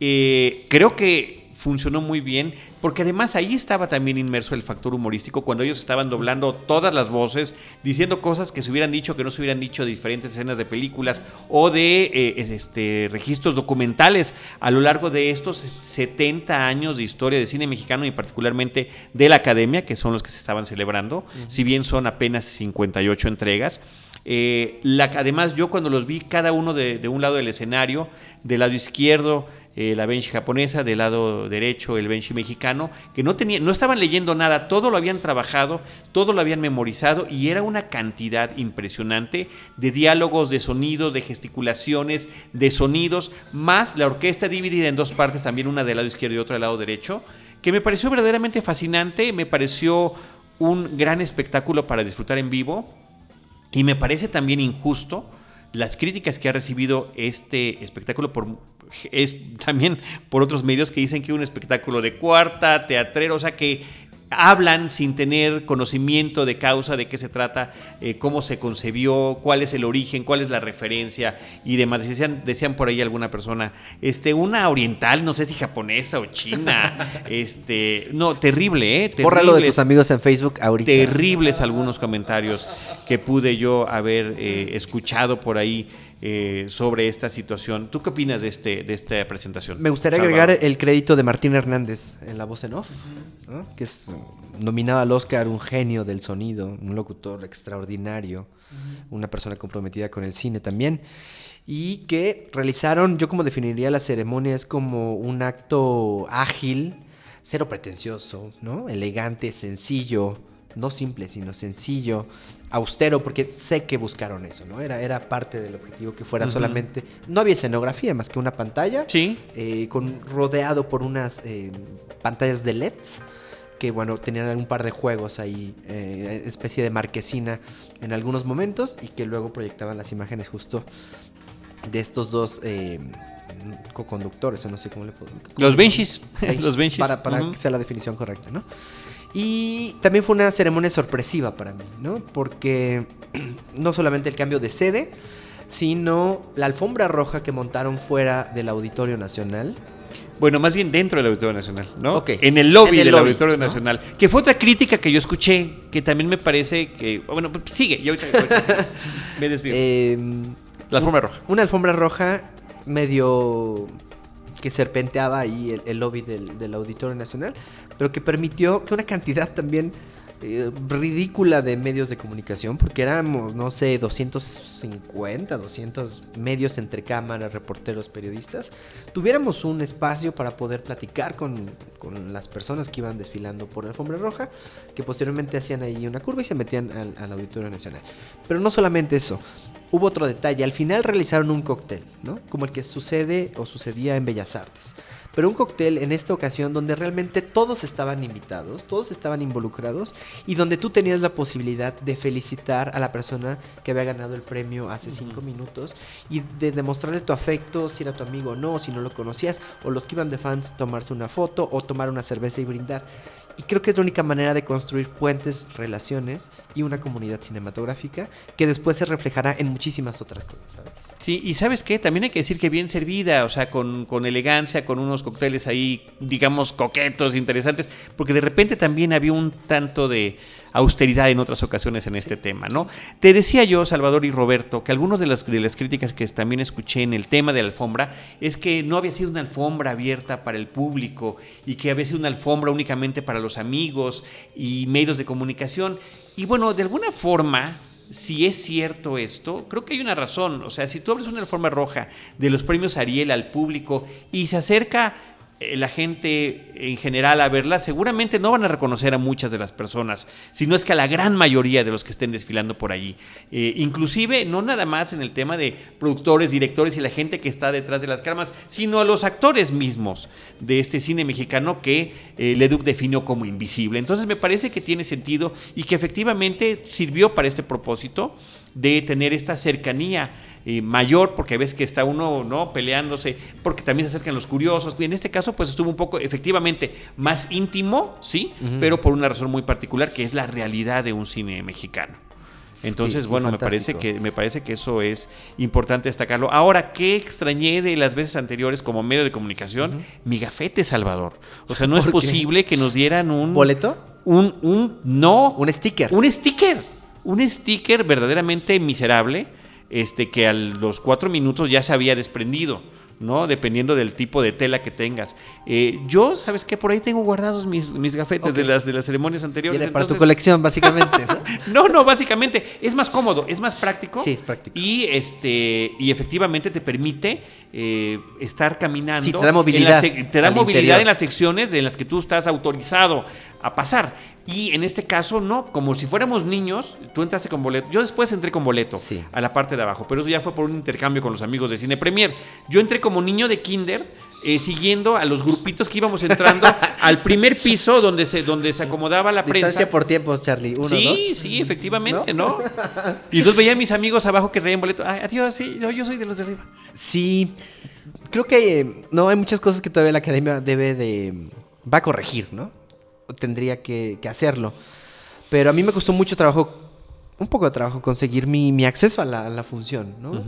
Eh, creo que funcionó muy bien, porque además ahí estaba también inmerso el factor humorístico cuando ellos estaban doblando todas las voces, diciendo cosas que se hubieran dicho, que no se hubieran dicho de diferentes escenas de películas o de eh, es- este, registros documentales a lo largo de estos 70 años de historia de cine mexicano y particularmente de la academia, que son los que se estaban celebrando, si bien son apenas 58 entregas. Eh, la- además, yo cuando los vi, cada uno de, de un lado del escenario, del lado izquierdo, eh, la benchi japonesa, del lado derecho, el benchi mexicano, que no, tenía, no estaban leyendo nada, todo lo habían trabajado, todo lo habían memorizado y era una cantidad impresionante de diálogos, de sonidos, de gesticulaciones, de sonidos, más la orquesta dividida en dos partes, también una del lado izquierdo y otra del lado derecho, que me pareció verdaderamente fascinante, me pareció un gran espectáculo para disfrutar en vivo. Y me parece también injusto las críticas que ha recibido este espectáculo por es también por otros medios que dicen que es un espectáculo de cuarta, teatrero, o sea que hablan sin tener conocimiento de causa, de qué se trata, eh, cómo se concebió, cuál es el origen, cuál es la referencia y demás. Decían, decían por ahí alguna persona, este, una oriental, no sé si japonesa o china, este, no, terrible, ¿eh? Bórralo de tus amigos en Facebook ahorita. Terribles algunos comentarios que pude yo haber eh, escuchado por ahí eh, sobre esta situación. ¿Tú qué opinas de, este, de esta presentación? Me gustaría Salvador? agregar el crédito de Martín Hernández en la voz en off, ¿no? que es nominado al Oscar, un genio del sonido, un locutor extraordinario, una persona comprometida con el cine también, y que realizaron, yo como definiría la ceremonia, es como un acto ágil, cero pretencioso, ¿no? elegante, sencillo, no simple, sino sencillo, austero, porque sé que buscaron eso, ¿no? Era, era parte del objetivo que fuera solamente, no había escenografía más que una pantalla, Sí. eh, con, rodeado por unas eh, pantallas de LEDs que bueno, tenían un par de juegos ahí, eh, especie de marquesina en algunos momentos y que luego proyectaban las imágenes justo de estos dos eh, co-conductores, o no sé cómo le puedo Los benchis. Bench, Los benchis. Para, para que sea la definición correcta, ¿no? Y también fue una ceremonia sorpresiva para mí, ¿no? Porque no solamente el cambio de sede, sino la alfombra roja que montaron fuera del Auditorio Nacional. Bueno, más bien dentro del Auditorio Nacional, ¿no? Ok. En el lobby En el del lobby, Auditorio ¿no? Nacional. Que fue otra crítica que yo escuché, que también me parece que. Bueno, pues sigue, yo ahorita, me desvío. Eh, La alfombra roja. Una alfombra roja medio que serpenteaba ahí el, el lobby del, del Auditorio Nacional, pero que permitió que una cantidad también eh, ridícula de medios de comunicación, porque éramos, no sé, 250, 200 medios entre cámaras, reporteros, periodistas, tuviéramos un espacio para poder platicar con, con las personas que iban desfilando por la alfombra roja, que posteriormente hacían ahí una curva y se metían al, al Auditorio Nacional. Pero no solamente eso, hubo otro detalle. Al final realizaron un cóctel, ¿no? Como el que sucede o sucedía en Bellas Artes. Pero un cóctel en esta ocasión donde realmente todos estaban invitados, todos estaban involucrados y donde tú tenías la posibilidad de felicitar a la persona que había ganado el premio hace cinco minutos y de demostrarle tu afecto, si era tu amigo o no, si no lo conocías, o los que iban de fans tomarse una foto o tomar una cerveza y brindar. Y creo que es la única manera de construir puentes, relaciones y una comunidad cinematográfica que después se reflejará en muchísimas otras cosas, ¿sabes? Sí, y ¿sabes qué? También hay que decir que bien servida, o sea, con, con elegancia, con unos cócteles ahí, digamos, coquetos, interesantes, porque de repente también había un tanto de austeridad en otras ocasiones en este tema, ¿no? Te decía yo, Salvador y Roberto, que algunas de las, de las críticas que también escuché en el tema de la alfombra es que no había sido una alfombra abierta para el público y que había sido una alfombra únicamente para los amigos y medios de comunicación. Y bueno, de alguna forma, si es cierto esto, creo que hay una razón. O sea, si tú abres una alfombra roja de los premios Ariel al público y se acerca la gente en general a verla, seguramente no van a reconocer a muchas de las personas, sino es que a la gran mayoría de los que estén desfilando por allí. Eh, inclusive, no nada más en el tema de productores, directores y la gente que está detrás de las cámaras, sino a los actores mismos de este cine mexicano que eh, Leduc definió como invisible. Entonces me parece que tiene sentido y que efectivamente sirvió para este propósito de tener esta cercanía eh, mayor, porque ves que está uno no peleándose, porque también se acercan los curiosos. Y en este caso, pues estuvo un poco, efectivamente, más íntimo, sí, pero por una razón muy particular, que es la realidad de un cine mexicano. Entonces, Sí, bueno, me parece, que, me parece que eso es importante destacarlo. Ahora, ¿qué extrañé de las veces anteriores como medio de comunicación? Mi gafete, Salvador. O sea, no es posible que nos dieran un... ¿Boleto? Un, un, no. Un sticker. Un sticker. Un sticker verdaderamente miserable, este, que a los cuatro minutos ya se había desprendido, ¿no? Dependiendo del tipo de tela que tengas. Eh, yo, ¿sabes qué? Por ahí tengo guardados mis, mis gafetes de, las, de las ceremonias anteriores. Viene para tu colección, básicamente. ¿no? no, no, básicamente es más cómodo, es más práctico. Sí, es práctico. Y este y efectivamente te permite eh, estar caminando. Sí, te da en movilidad la sec- te da movilidad interior. en las secciones en las que tú estás autorizado a pasar. Y en este caso, no, como si fuéramos niños, tú entraste con boleto. Yo después entré con boleto Sí. a la parte de abajo, pero eso ya fue por un intercambio con los amigos de Cine Premier. Yo entré como niño de kinder. eh, siguiendo a los grupitos que íbamos entrando al primer piso donde se, donde se acomodaba la prensa. Distancia por tiempos, Charlie. Uno, sí, dos. sí, efectivamente, ¿no? Y entonces veía a mis amigos abajo que traían boleto. Ay, adiós, sí, yo, yo soy de los de arriba. Sí, creo que eh, no hay muchas cosas que todavía la academia debe de va a corregir, ¿no? O Tendría que, que hacerlo. Pero a mí me costó mucho trabajo, un poco de trabajo conseguir mi, mi acceso a la, a la función, ¿no?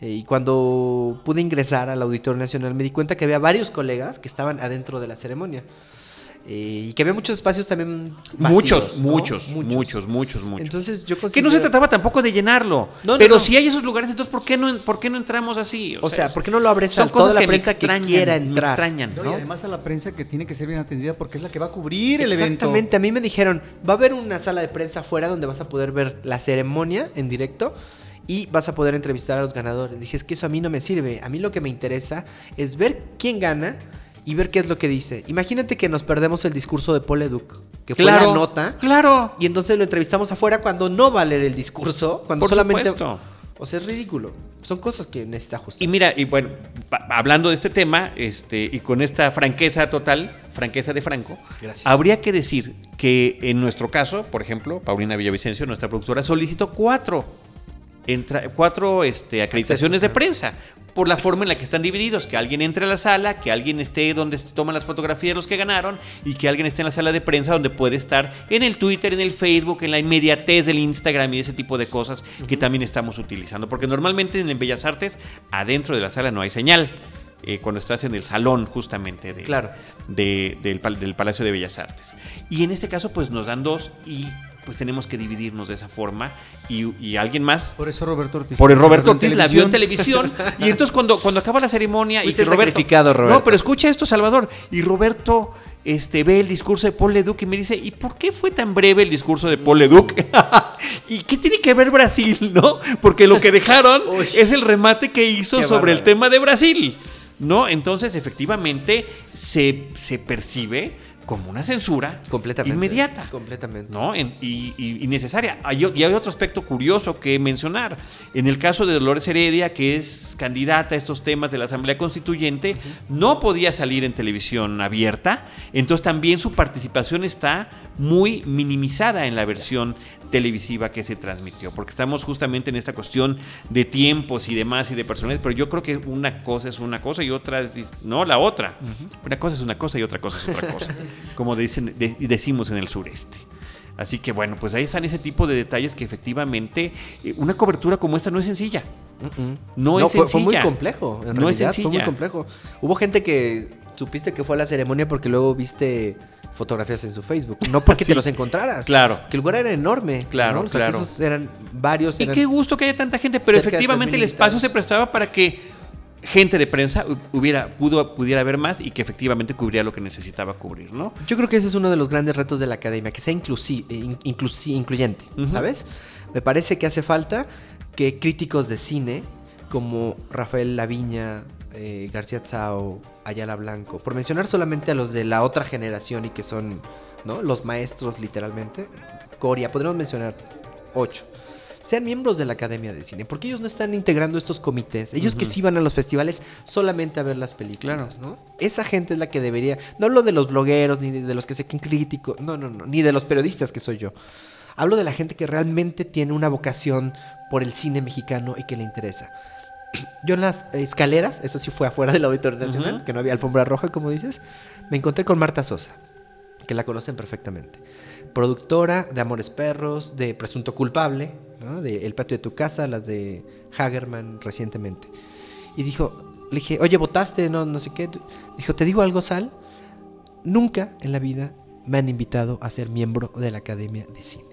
Y cuando pude ingresar al Auditorio Nacional me di cuenta que había varios colegas que estaban adentro de la ceremonia. Eh, y que había muchos espacios también vacíos, muchos, ¿no? muchos, muchos, muchos, muchos. Entonces yo que no se trataba tampoco de llenarlo. No, no, pero no. si hay esos lugares, entonces ¿por qué no, por qué no entramos así? O sea, ¿por qué no lo abres a toda la que me prensa que extrañan, quiera Me entrar? extrañan, No, ¿no? Y además a la prensa que tiene que ser bien atendida porque es la que va a cubrir el evento. Exactamente, a mí me dijeron, va a haber una sala de prensa afuera donde vas a poder ver la ceremonia en directo y vas a poder entrevistar a los ganadores. Dije, es que eso a mí no me sirve, a mí lo que me interesa es ver quién gana y ver qué es lo que dice. Imagínate que nos perdemos el discurso de Paul Educ, que fue claro, la nota, Claro. y entonces lo entrevistamos afuera cuando no va a leer el discurso, cuando Por solamente... supuesto. O sea, es ridículo. Son cosas que necesita ajustar. Y mira, y bueno, hablando de este tema, este, y con esta franqueza total, franqueza de Franco, Gracias. habría que decir que en nuestro caso, por ejemplo, Paulina Villavicencio, nuestra productora, solicitó cuatro, entra- cuatro este, acreditaciones de prensa por la forma en la que están divididos, que alguien entre a la sala, que alguien esté donde se toman las fotografías de los que ganaron y que alguien esté en la sala de prensa donde puede estar en el Twitter, en el Facebook, en la inmediatez del Instagram y ese tipo de cosas que también estamos utilizando. Porque normalmente en Bellas Artes, adentro de la sala no hay señal. eh, cuando estás en el salón justamente de, Claro. de- del, del Palacio de Bellas Artes. Y en este caso pues nos dan dos y pues tenemos que dividirnos de esa forma y, y alguien más Por eso Roberto Ortiz. por el Roberto Ortiz la vio en televisión. Y entonces cuando, cuando acaba la ceremonia y que Roberto, sacrificado, Roberto. No, pero escucha esto, Salvador. Y Roberto este, ve el discurso de Paul Leduc y me dice, ¿y por qué fue tan breve el discurso de Paul Leduc? ¿Y qué tiene que ver Brasil, no? Porque lo que dejaron Uy. es el remate que hizo Qué sobre el tema de Brasil. ¿No? Entonces, efectivamente, se, se percibe como una censura Completamente. inmediata. Completamente. ¿no? En- y, y- y necesaria. Hay, y hay otro aspecto curioso que mencionar. En el caso de Dolores Heredia, que es candidata a estos temas de la Asamblea Constituyente, no podía salir en televisión abierta, entonces también su participación está muy minimizada en la versión televisiva que se transmitió, porque estamos justamente en esta cuestión de tiempos y demás y de personales, pero yo creo que una cosa es una cosa y otra es no la otra. Una cosa es una cosa y otra cosa es otra cosa, como dicen, de- decimos en el sureste. Así que bueno, pues ahí están ese tipo de detalles que efectivamente eh, una cobertura como esta no es sencilla. No es fue, fue muy sencilla. complejo. En No es realidad, fue muy sencilla. complejo. Hubo gente que supiste que fue a la ceremonia porque luego viste fotografías en su Facebook. No porque Sí. te los encontraras. Claro. Que el lugar era enorme. Claro, claro. eran varios. Y qué gusto que haya tanta gente, pero efectivamente 3,000 el espacio se prestaba para que gente de prensa hu- hubiera, pudo, pudiera ver más y que efectivamente cubría lo que necesitaba cubrir, ¿no? Yo creo que ese es uno de los grandes retos de la academia, que sea inclusi- eh, inclusi- incluyente. ¿sabes? Me parece que hace falta que críticos de cine como Rafael Laviña, eh, García Tsao, Ayala Blanco, por mencionar solamente a los de la otra generación y que son ¿no? los maestros literalmente, Coria, podríamos mencionar ocho, sean miembros de la Academia de Cine, porque ellos no están integrando estos comités, ellos que sí van a los festivales solamente a ver las películas, ¿no? Esa gente es la que debería, no hablo de los blogueros, ni de los que se creen críticos, no, no, no, ni de los periodistas que soy yo. Hablo de la gente que realmente tiene una vocación por el cine mexicano y que le interesa. Yo en las escaleras, eso sí fue afuera del Auditorio Nacional, que no había alfombra roja, como dices, me encontré con Marta Sosa, que la conocen perfectamente. Productora de Amores Perros, de Presunto Culpable, ¿no? de El Patio de tu Casa, las de Hagerman recientemente. Y dijo, le dije, oye, votaste, no, no sé qué. Dijo, ¿te digo algo, Sal? Nunca en la vida me han invitado a ser miembro de la Academia de Cine.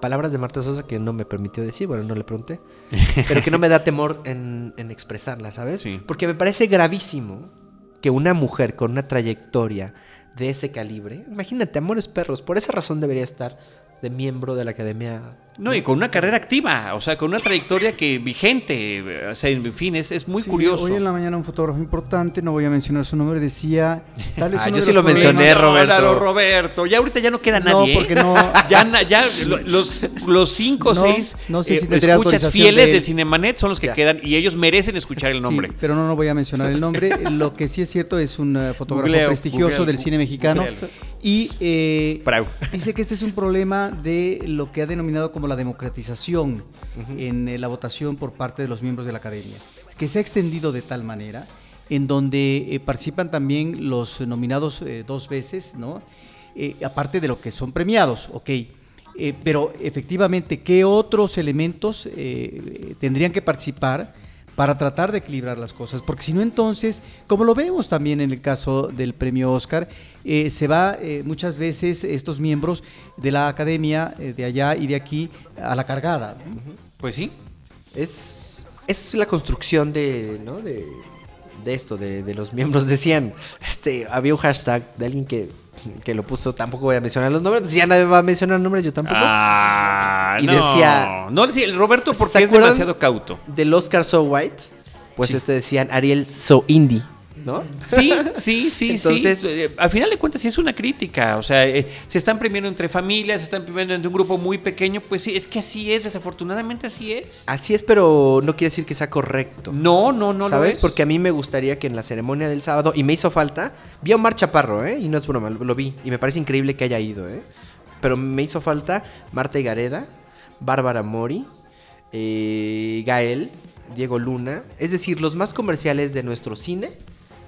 Palabras de Marta Sosa que no me permitió decir, bueno, no le pregunté, pero que no me da temor en, en expresarla, ¿sabes? Sí. Porque me parece gravísimo que una mujer con una trayectoria de ese calibre, imagínate, Amores Perros, por esa razón debería estar de miembro de la Academia. No, y con una carrera activa, o sea, con una trayectoria que vigente, o sea, en fin, es, es muy Sí, curioso. Hoy en la mañana un fotógrafo importante, no voy a mencionar su nombre, decía... Tal vez Ah, uno yo de sí los lo mencioné, Roberto. Roberto. Ya ahorita ya no queda No, nadie. ¿eh? porque no- Ya, los, los cinco o No, seis no sé si eh, escuchas fieles de de. Cinemanet son los que Ya. quedan y ellos merecen escuchar el nombre. Sí, pero no, no voy a mencionar el nombre. Lo que sí es cierto es un eh, fotógrafo Googleo, prestigioso googleo, del cine mexicano. Y eh, dice que este es un problema de lo que ha denominado como la democratización en eh, la votación por parte de los miembros de la academia. Que se ha extendido de tal manera en donde eh, participan también los nominados eh, dos veces, ¿no? Aparte de lo que son premiados, ok. Pero efectivamente, ¿qué otros elementos tendrían que participar para tratar de equilibrar las cosas? Porque si no, entonces, como lo vemos también en el caso del premio Oscar, eh, se va eh, muchas veces estos miembros de la academia eh, de allá y de aquí a la cargada. Pues sí. Es, es la construcción de, ¿no? de, de esto, de, de los miembros. Decían, este, había un hashtag de alguien que, que lo puso, tampoco voy a mencionar los nombres, pues ya nadie va a mencionar nombres, yo tampoco. Ah, Y no. decía- No, decía el Roberto ¿Se porque es demasiado cauto. Del Oscar So White, pues Sí. este decían Ariel So Indie, ¿no? Sí, sí, sí, Entonces- sí. Eh, al final de cuentas sí es una crítica. O sea, eh, se están premiando entre familias, se están premiando entre un grupo muy pequeño. Pues sí, es que así es, desafortunadamente así es. Así es, pero no quiere decir que sea correcto. No, no, no lo ¿Sabes? es. Porque a mí me gustaría que en la ceremonia del sábado, y me hizo falta, vi a Omar Chaparro, ¿eh? Y no es broma, lo, lo vi. Y me parece increíble que haya ido, ¿eh? Pero me hizo falta Marta Higareda, Bárbara Mori, eh, Gael, Diego Luna. Es decir, los más comerciales de nuestro cine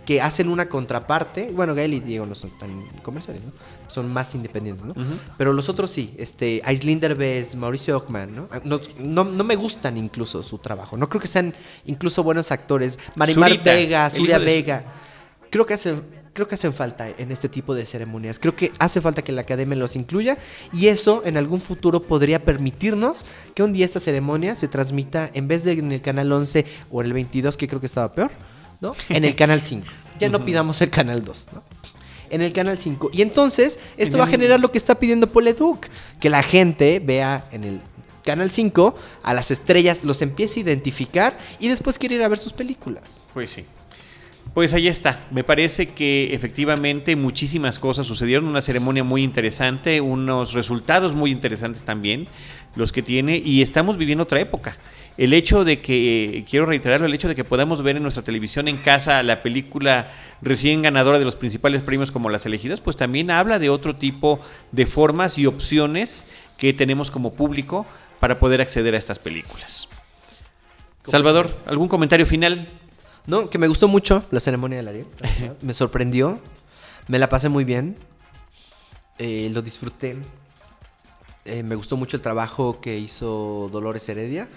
que hacen una contraparte. Bueno, Gael y Diego no son tan comerciales, ¿no? Son más independientes, ¿no? Pero los otros sí, este, Aislinder Bess, Mauricio Ockman, ¿no? No, no, no me gustan incluso su trabajo. No creo que sean incluso buenos actores. Marimar Zurita, Vega, hijo de- Vega. Creo que hacen, creo que hacen falta en este tipo de ceremonias. Creo que hace falta que la academia los incluya y eso en algún futuro podría permitirnos que un día esta ceremonia se transmita en vez de en el canal 11 o el 22, que creo que estaba peor, ¿no? En el canal 5. Ya no pidamos el canal 2, ¿no? En el canal 5. Y entonces, esto va a generar lo que está pidiendo Poleduc, que la gente vea en el canal 5 a las estrellas, los empiece a identificar y después quiere ir a ver sus películas. Pues sí. Pues ahí está. Me parece que efectivamente muchísimas cosas sucedieron. Una ceremonia muy interesante, unos resultados muy interesantes también, los que tiene, y estamos viviendo otra época. El hecho de que, quiero reiterarlo, el hecho de que podamos ver en nuestra televisión en casa la película recién ganadora de los principales premios como Las Elegidas, pues también habla de otro tipo de formas y opciones que tenemos como público para poder acceder a estas películas. Salvador, ¿algún comentario final? No, que me gustó mucho la ceremonia del Ariel. me sorprendió. Me la pasé muy bien. Eh, lo disfruté. Eh, me gustó mucho el trabajo que hizo Dolores Heredia.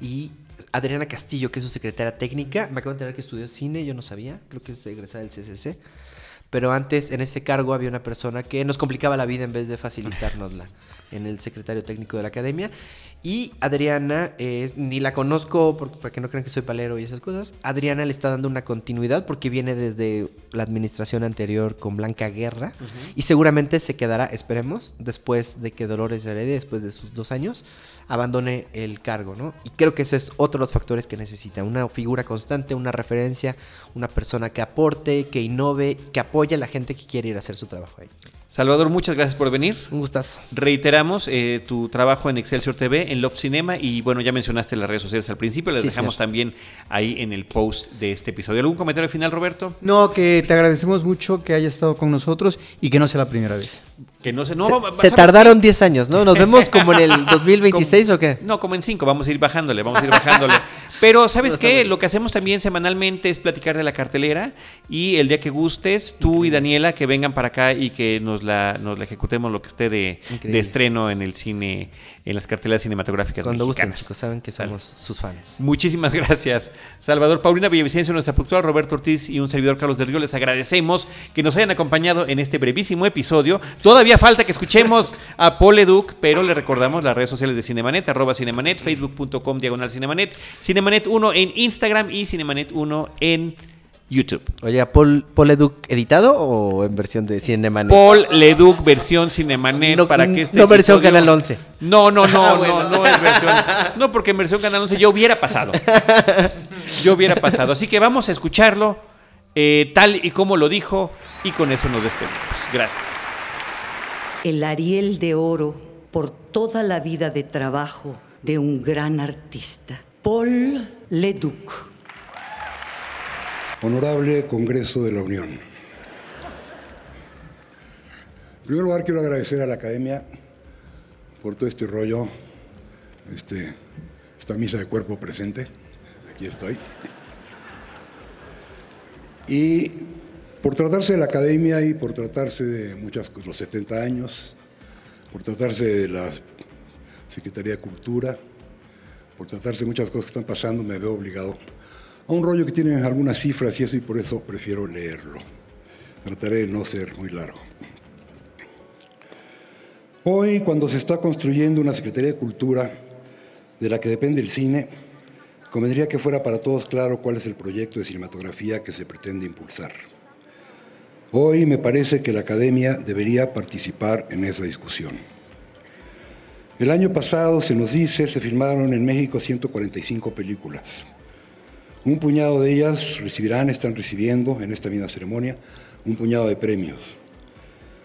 Y Adriana Castillo, que es su secretaria técnica. Me acabo de enterar que estudió cine, yo no sabía. Creo que es egresada del CCC. Pero antes, en ese cargo, había una persona que nos complicaba la vida en vez de facilitárnosla en el secretario técnico de la academia. Y Adriana, eh, ni la conozco por- para que no crean que soy palero y esas cosas. Adriana le está dando una continuidad porque viene desde la administración anterior con Blanca Guerra. Y seguramente se quedará, esperemos, después de que Dolores Heredia, después de sus dos años, abandone el cargo, ¿no? Y creo que ese es otro de los factores que necesita, una figura constante, una referencia, una persona que aporte, que innove, que apoye a la gente que quiere ir a hacer su trabajo ahí. Salvador, muchas gracias por venir. Un gustazo. Reiteramos eh, tu trabajo en Excelsior TV, en Love Cinema y bueno, ya mencionaste las redes sociales al principio, las Sí, dejamos señor. también ahí en el post de este episodio. ¿Algún comentario final, Roberto? No, que te agradecemos mucho que hayas estado con nosotros y que no sea la primera vez. Que no se, no, se, va- se ¿sabes tardaron 10 años, ¿no? ¿Nos vemos como en el 2026 Como- o qué? No, como en cinco, vamos a ir bajándole, vamos a ir bajándole. Pero, ¿sabes No, qué? Lo que hacemos también semanalmente es platicar de la cartelera y el día que gustes, tú y Daniela que vengan para acá y que nos la, nos la ejecutemos lo que esté de, de estreno en el cine, en las carteleras cinematográficas Cuando gusten, mexicanas. chicos, saben que somos sus fans. Muchísimas gracias, Salvador. Paulina Villavicencio, nuestra productora, Roberto Ortiz y un servidor Carlos del Río. Les agradecemos que nos hayan acompañado en este brevísimo episodio. Todavía falta que escuchemos a Paul Educ, pero le recordamos las redes sociales de Cinemanet, arroba Cinemanet, facebook.com diagonal Cinemanet, Cinemanet 1 en Instagram y Cinemanet 1 en YouTube. Oye, ¿Paul, Paul Educ editado o en versión de Cinemanet? Paul Leduc, versión Cinemanet, No- para que este no versión episodio- Canal 11. No, no, no, Ah, no, no es versión. No, porque en versión Canal 11 yo hubiera pasado. Yo hubiera pasado. Así que vamos a escucharlo eh, tal y como lo dijo y con eso nos despedimos. Gracias. El Ariel de Oro por toda la vida de trabajo de un gran artista, Paul Leduc. Honorable Congreso de la Unión. En primer lugar, quiero agradecer a la Academia por todo este rollo, este, esta misa de cuerpo presente. Aquí estoy. Y por tratarse de la Academia y por tratarse de muchas los 70 años, por tratarse de la Secretaría de Cultura, por tratarse de muchas cosas que están pasando, me veo obligado a un rollo que tiene algunas cifras y eso, y por eso prefiero leerlo. Trataré de no ser muy largo. Hoy, cuando se está construyendo una Secretaría de Cultura de la que depende el cine, convendría que fuera para todos claro cuál es el proyecto de cinematografía que se pretende impulsar. Hoy me parece que la Academia debería participar en esa discusión. El año pasado, se nos dice, se filmaron en México 145 películas. Un puñado de ellas recibirán, están recibiendo en esta misma ceremonia, un puñado de premios.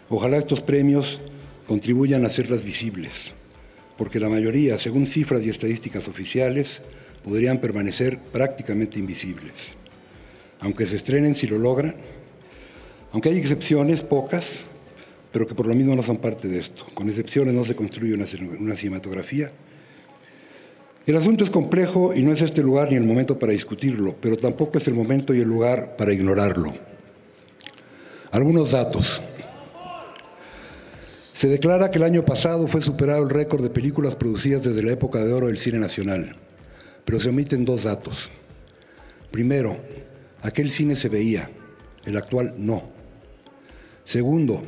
Ojalá estos premios contribuyan a hacerlas visibles, porque la mayoría, según cifras y estadísticas oficiales, podrían permanecer prácticamente invisibles. Aunque se estrenen si lo logran, aunque hay excepciones, pocas, pero que por lo mismo no son parte de esto. Con excepciones no se construye una, una cinematografía. El asunto es complejo y no es este lugar ni el momento para discutirlo, pero tampoco es el momento y el lugar para ignorarlo. Algunos datos. Se declara que el año pasado fue superado el récord de películas producidas desde la época de oro del cine nacional, pero se omiten dos datos. Primero, aquel cine se veía, el actual no. Segundo,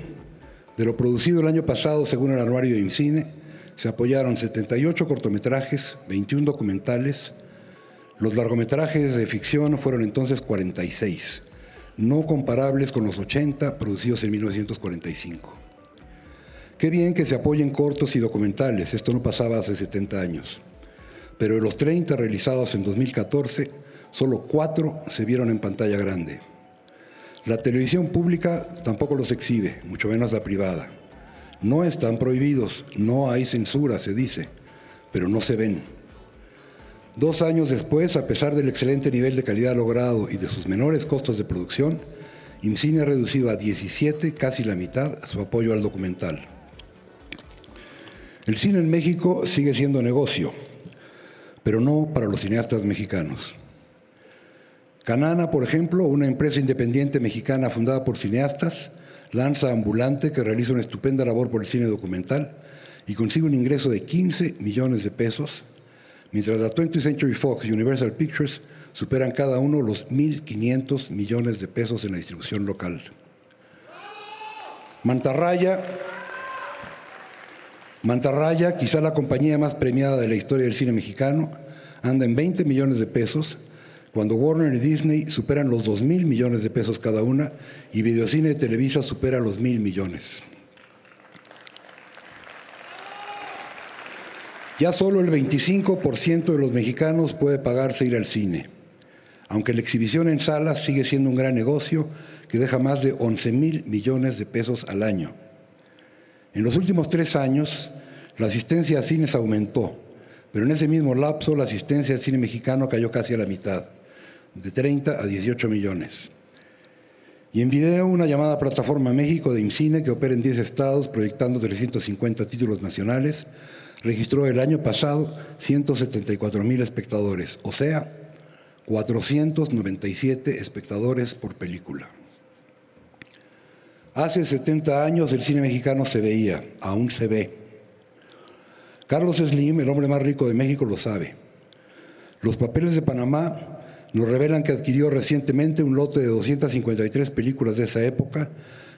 de lo producido el año pasado, según el anuario de IMCINE, se apoyaron 78 cortometrajes, 21 documentales. Los largometrajes de ficción fueron entonces 46, no comparables con los 80 producidos en 1945. Qué bien que se apoyen cortos y documentales, esto no pasaba hace 70 años. Pero de los 30 realizados en 2014, solo 4 se vieron en pantalla grande. La televisión pública tampoco los exhibe, mucho menos la privada. No están prohibidos, no hay censura, se dice, pero no se ven. Dos años después, a pesar del excelente nivel de calidad logrado y de sus menores costos de producción, IMCINE ha reducido a 17, casi la mitad, su apoyo al documental. El cine en México sigue siendo negocio, pero no para los cineastas mexicanos. Canana, por ejemplo, una empresa independiente mexicana fundada por cineastas, lanza Ambulante, que realiza una estupenda labor por el cine documental y consigue un ingreso de 15 millones de pesos, mientras la 20th Century Fox y Universal Pictures superan cada uno los 1.500 millones de pesos en la distribución local. Mantarraya, Mantarraya, quizá la compañía más premiada de la historia del cine mexicano, anda en 20 millones de pesos, cuando Warner y Disney superan los 2 mil millones de pesos cada una y Videocine de Televisa supera los mil millones. Ya solo el 25% de los mexicanos puede pagarse ir al cine, aunque la exhibición en salas sigue siendo un gran negocio que deja más de 11 mil millones de pesos al año. En los últimos tres años, la asistencia a cines aumentó, pero en ese mismo lapso la asistencia al cine mexicano cayó casi a la mitad, de 30 a 18 millones. Y en video, una llamada Plataforma México de IMCINE, que opera en 10 estados, proyectando 350 títulos nacionales, registró el año pasado 174 mil espectadores, o sea, 497 espectadores por película. Hace 70 años el cine mexicano se veía, aún se ve. Carlos Slim, el hombre más rico de México, lo sabe. Los papeles de Panamá nos revelan que adquirió recientemente un lote de 253 películas de esa época,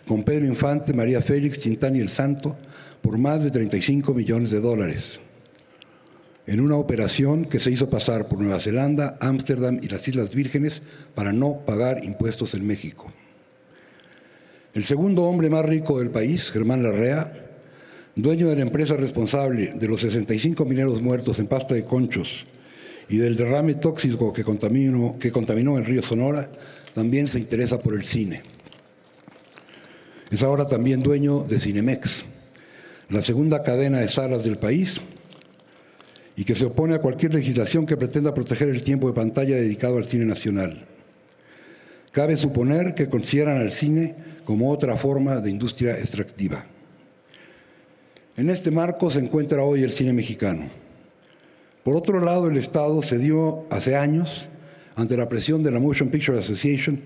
con Pedro Infante, María Félix, Chintán y El Santo, por más de 35 millones de dólares, en una operación que se hizo pasar por Nueva Zelanda, Ámsterdam y las Islas Vírgenes para no pagar impuestos en México. El segundo hombre más rico del país, Germán Larrea, dueño de la empresa responsable de los 65 mineros muertos en pasta de conchos y del derrame tóxico que contaminó, que el río Sonora, también se interesa por el cine. Es ahora también dueño de Cinemex, la segunda cadena de salas del país, y que se opone a cualquier legislación que pretenda proteger el tiempo de pantalla dedicado al cine nacional. Cabe suponer que consideran al cine como otra forma de industria extractiva. En este marco se encuentra hoy el cine mexicano por otro lado, el Estado cedió hace años ante la presión de la Motion Picture Association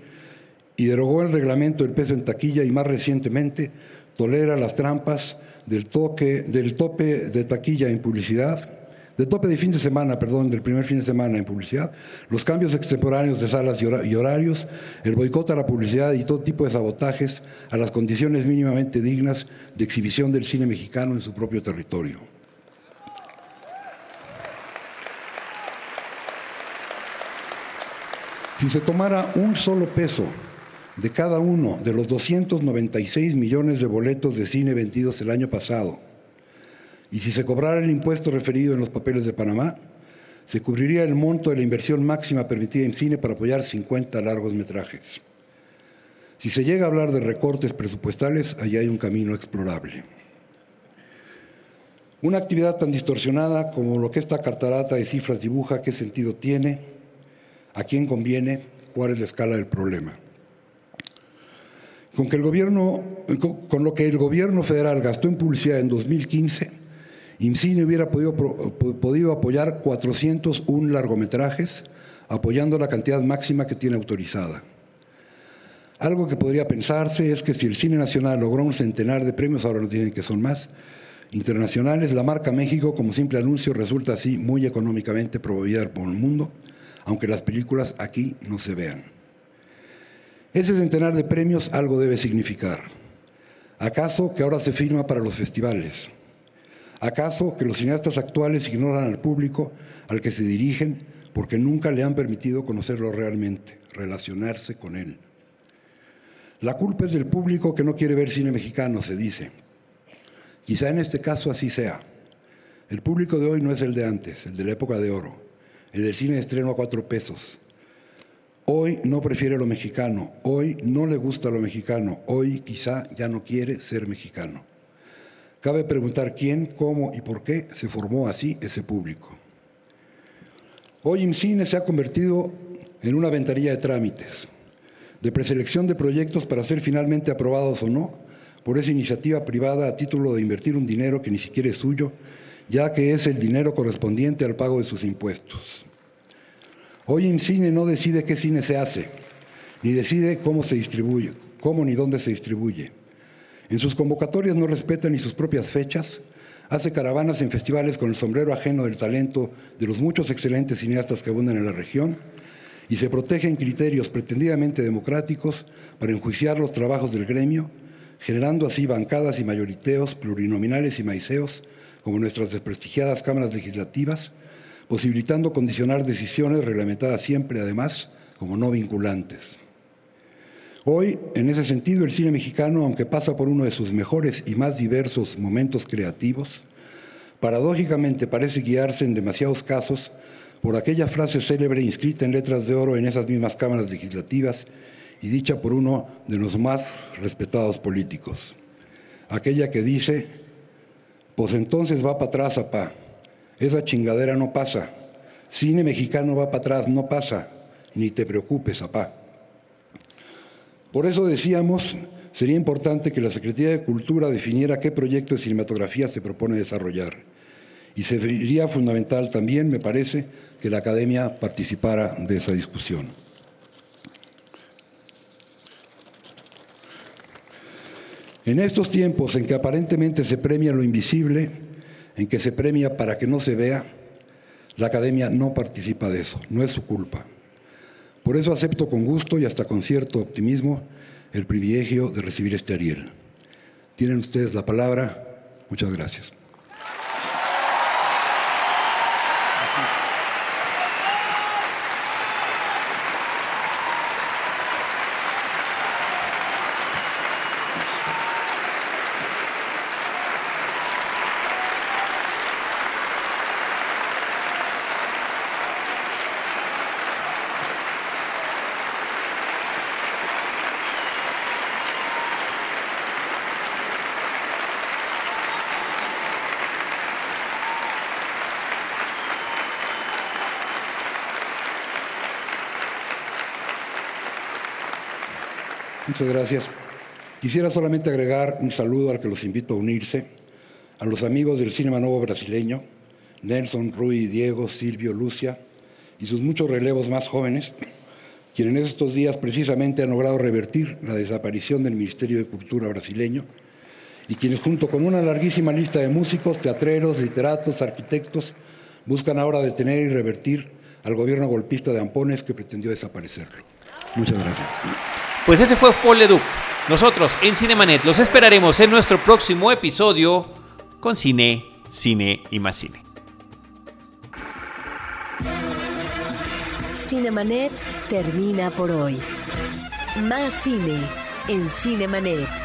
y derogó el reglamento del peso en taquilla y más recientemente tolera las trampas del, toque, del tope de taquilla en publicidad, del tope de fin de semana, perdón, del primer fin de semana en publicidad, los cambios extemporáneos de salas y horarios, el boicot a la publicidad y todo tipo de sabotajes a las condiciones mínimamente dignas de exhibición del cine mexicano en su propio territorio. Si se tomara un solo peso de cada uno de los 296 millones de boletos de cine vendidos el año pasado, y si se cobrara el impuesto referido en los papeles de Panamá, se cubriría el monto de la inversión máxima permitida en cine para apoyar 50 largos metrajes. Si se llega a hablar de recortes presupuestales, allí hay un camino explorable. Una actividad tan distorsionada como lo que esta cartarata de cifras dibuja, ¿qué sentido tiene? A quién conviene, cuál es la escala del problema. Con, que el gobierno, con lo que el gobierno federal gastó en publicidad en 2015, IMCINE hubiera podido, apoyar 401 largometrajes, apoyando la cantidad máxima que tiene autorizada. Algo que podría pensarse es que si el cine nacional logró un centenar de premios, ahora nos dicen que son más, internacionales, la marca México como simple anuncio resulta así muy económicamente promovida por el mundo aunque las películas aquí no se vean. Ese centenar de premios algo debe significar. ¿Acaso que ahora se firma para los festivales? ¿Acaso que los cineastas actuales ignoran al público al que se dirigen porque nunca le han permitido conocerlo realmente, relacionarse con él? La culpa es del público que no quiere ver cine mexicano, se dice. Quizá en este caso así sea. El público de hoy no es el de antes, el de la época de oro el cine de estreno a cuatro pesos. Hoy no prefiere lo mexicano, hoy no le gusta lo mexicano, hoy quizá ya no quiere ser mexicano. Cabe preguntar quién, cómo y por qué se formó así ese público. Hoy IMCINE se ha convertido en una ventanilla de trámites, de preselección de proyectos para ser finalmente aprobados o no por esa iniciativa privada a título de invertir un dinero que ni siquiera es suyo ya que es el dinero correspondiente al pago de sus impuestos. Hoy IMCINE no decide qué cine se hace, ni decide cómo se distribuye, cómo ni dónde se distribuye. En sus convocatorias no respeta ni sus propias fechas, hace caravanas en festivales con el sombrero ajeno del talento de los muchos excelentes cineastas que abundan en la región y se protege en criterios pretendidamente democráticos para enjuiciar los trabajos del gremio, generando así bancadas y mayoriteos plurinominales y maiceos como nuestras desprestigiadas cámaras legislativas, posibilitando condicionar decisiones reglamentadas siempre, además, como no vinculantes. Hoy, en ese sentido, el cine mexicano, aunque pasa por uno de sus mejores y más diversos momentos creativos, paradójicamente parece guiarse en demasiados casos por aquella frase célebre inscrita en letras de oro en esas mismas cámaras legislativas y dicha por uno de los más respetados políticos. Aquella que dice, pues entonces va para atrás, apá, esa chingadera no pasa, cine mexicano va para atrás, no pasa, ni te preocupes, apá. Por eso decíamos, sería importante que la Secretaría de Cultura definiera qué proyecto de cinematografía se propone desarrollar. Y sería fundamental también, me parece, que la academia participara de esa discusión. En estos tiempos en que aparentemente se premia lo invisible, en que se premia para que no se vea, la academia no participa de eso, no es su culpa. Por eso acepto con gusto y hasta con cierto optimismo el privilegio de recibir este Ariel. Tienen ustedes la palabra. Muchas gracias. Muchas gracias. Quisiera solamente agregar un saludo al que los invito a unirse, a los amigos del Cinema Nuevo brasileño, Nelson, Rui, Diego, Silvio, Lucia y sus muchos relevos más jóvenes, quienes en estos días precisamente han logrado revertir la desaparición del Ministerio de Cultura brasileño y quienes junto con una larguísima lista de músicos, teatreros, literatos, arquitectos, buscan ahora detener y revertir al gobierno golpista de Ampones que pretendió desaparecerlo. Muchas gracias. Pues ese fue Paul Leduc. Nosotros en Cinemanet los esperaremos en nuestro próximo episodio con cine, cine y más cine. Cinemanet termina por hoy. Más cine en Cinemanet.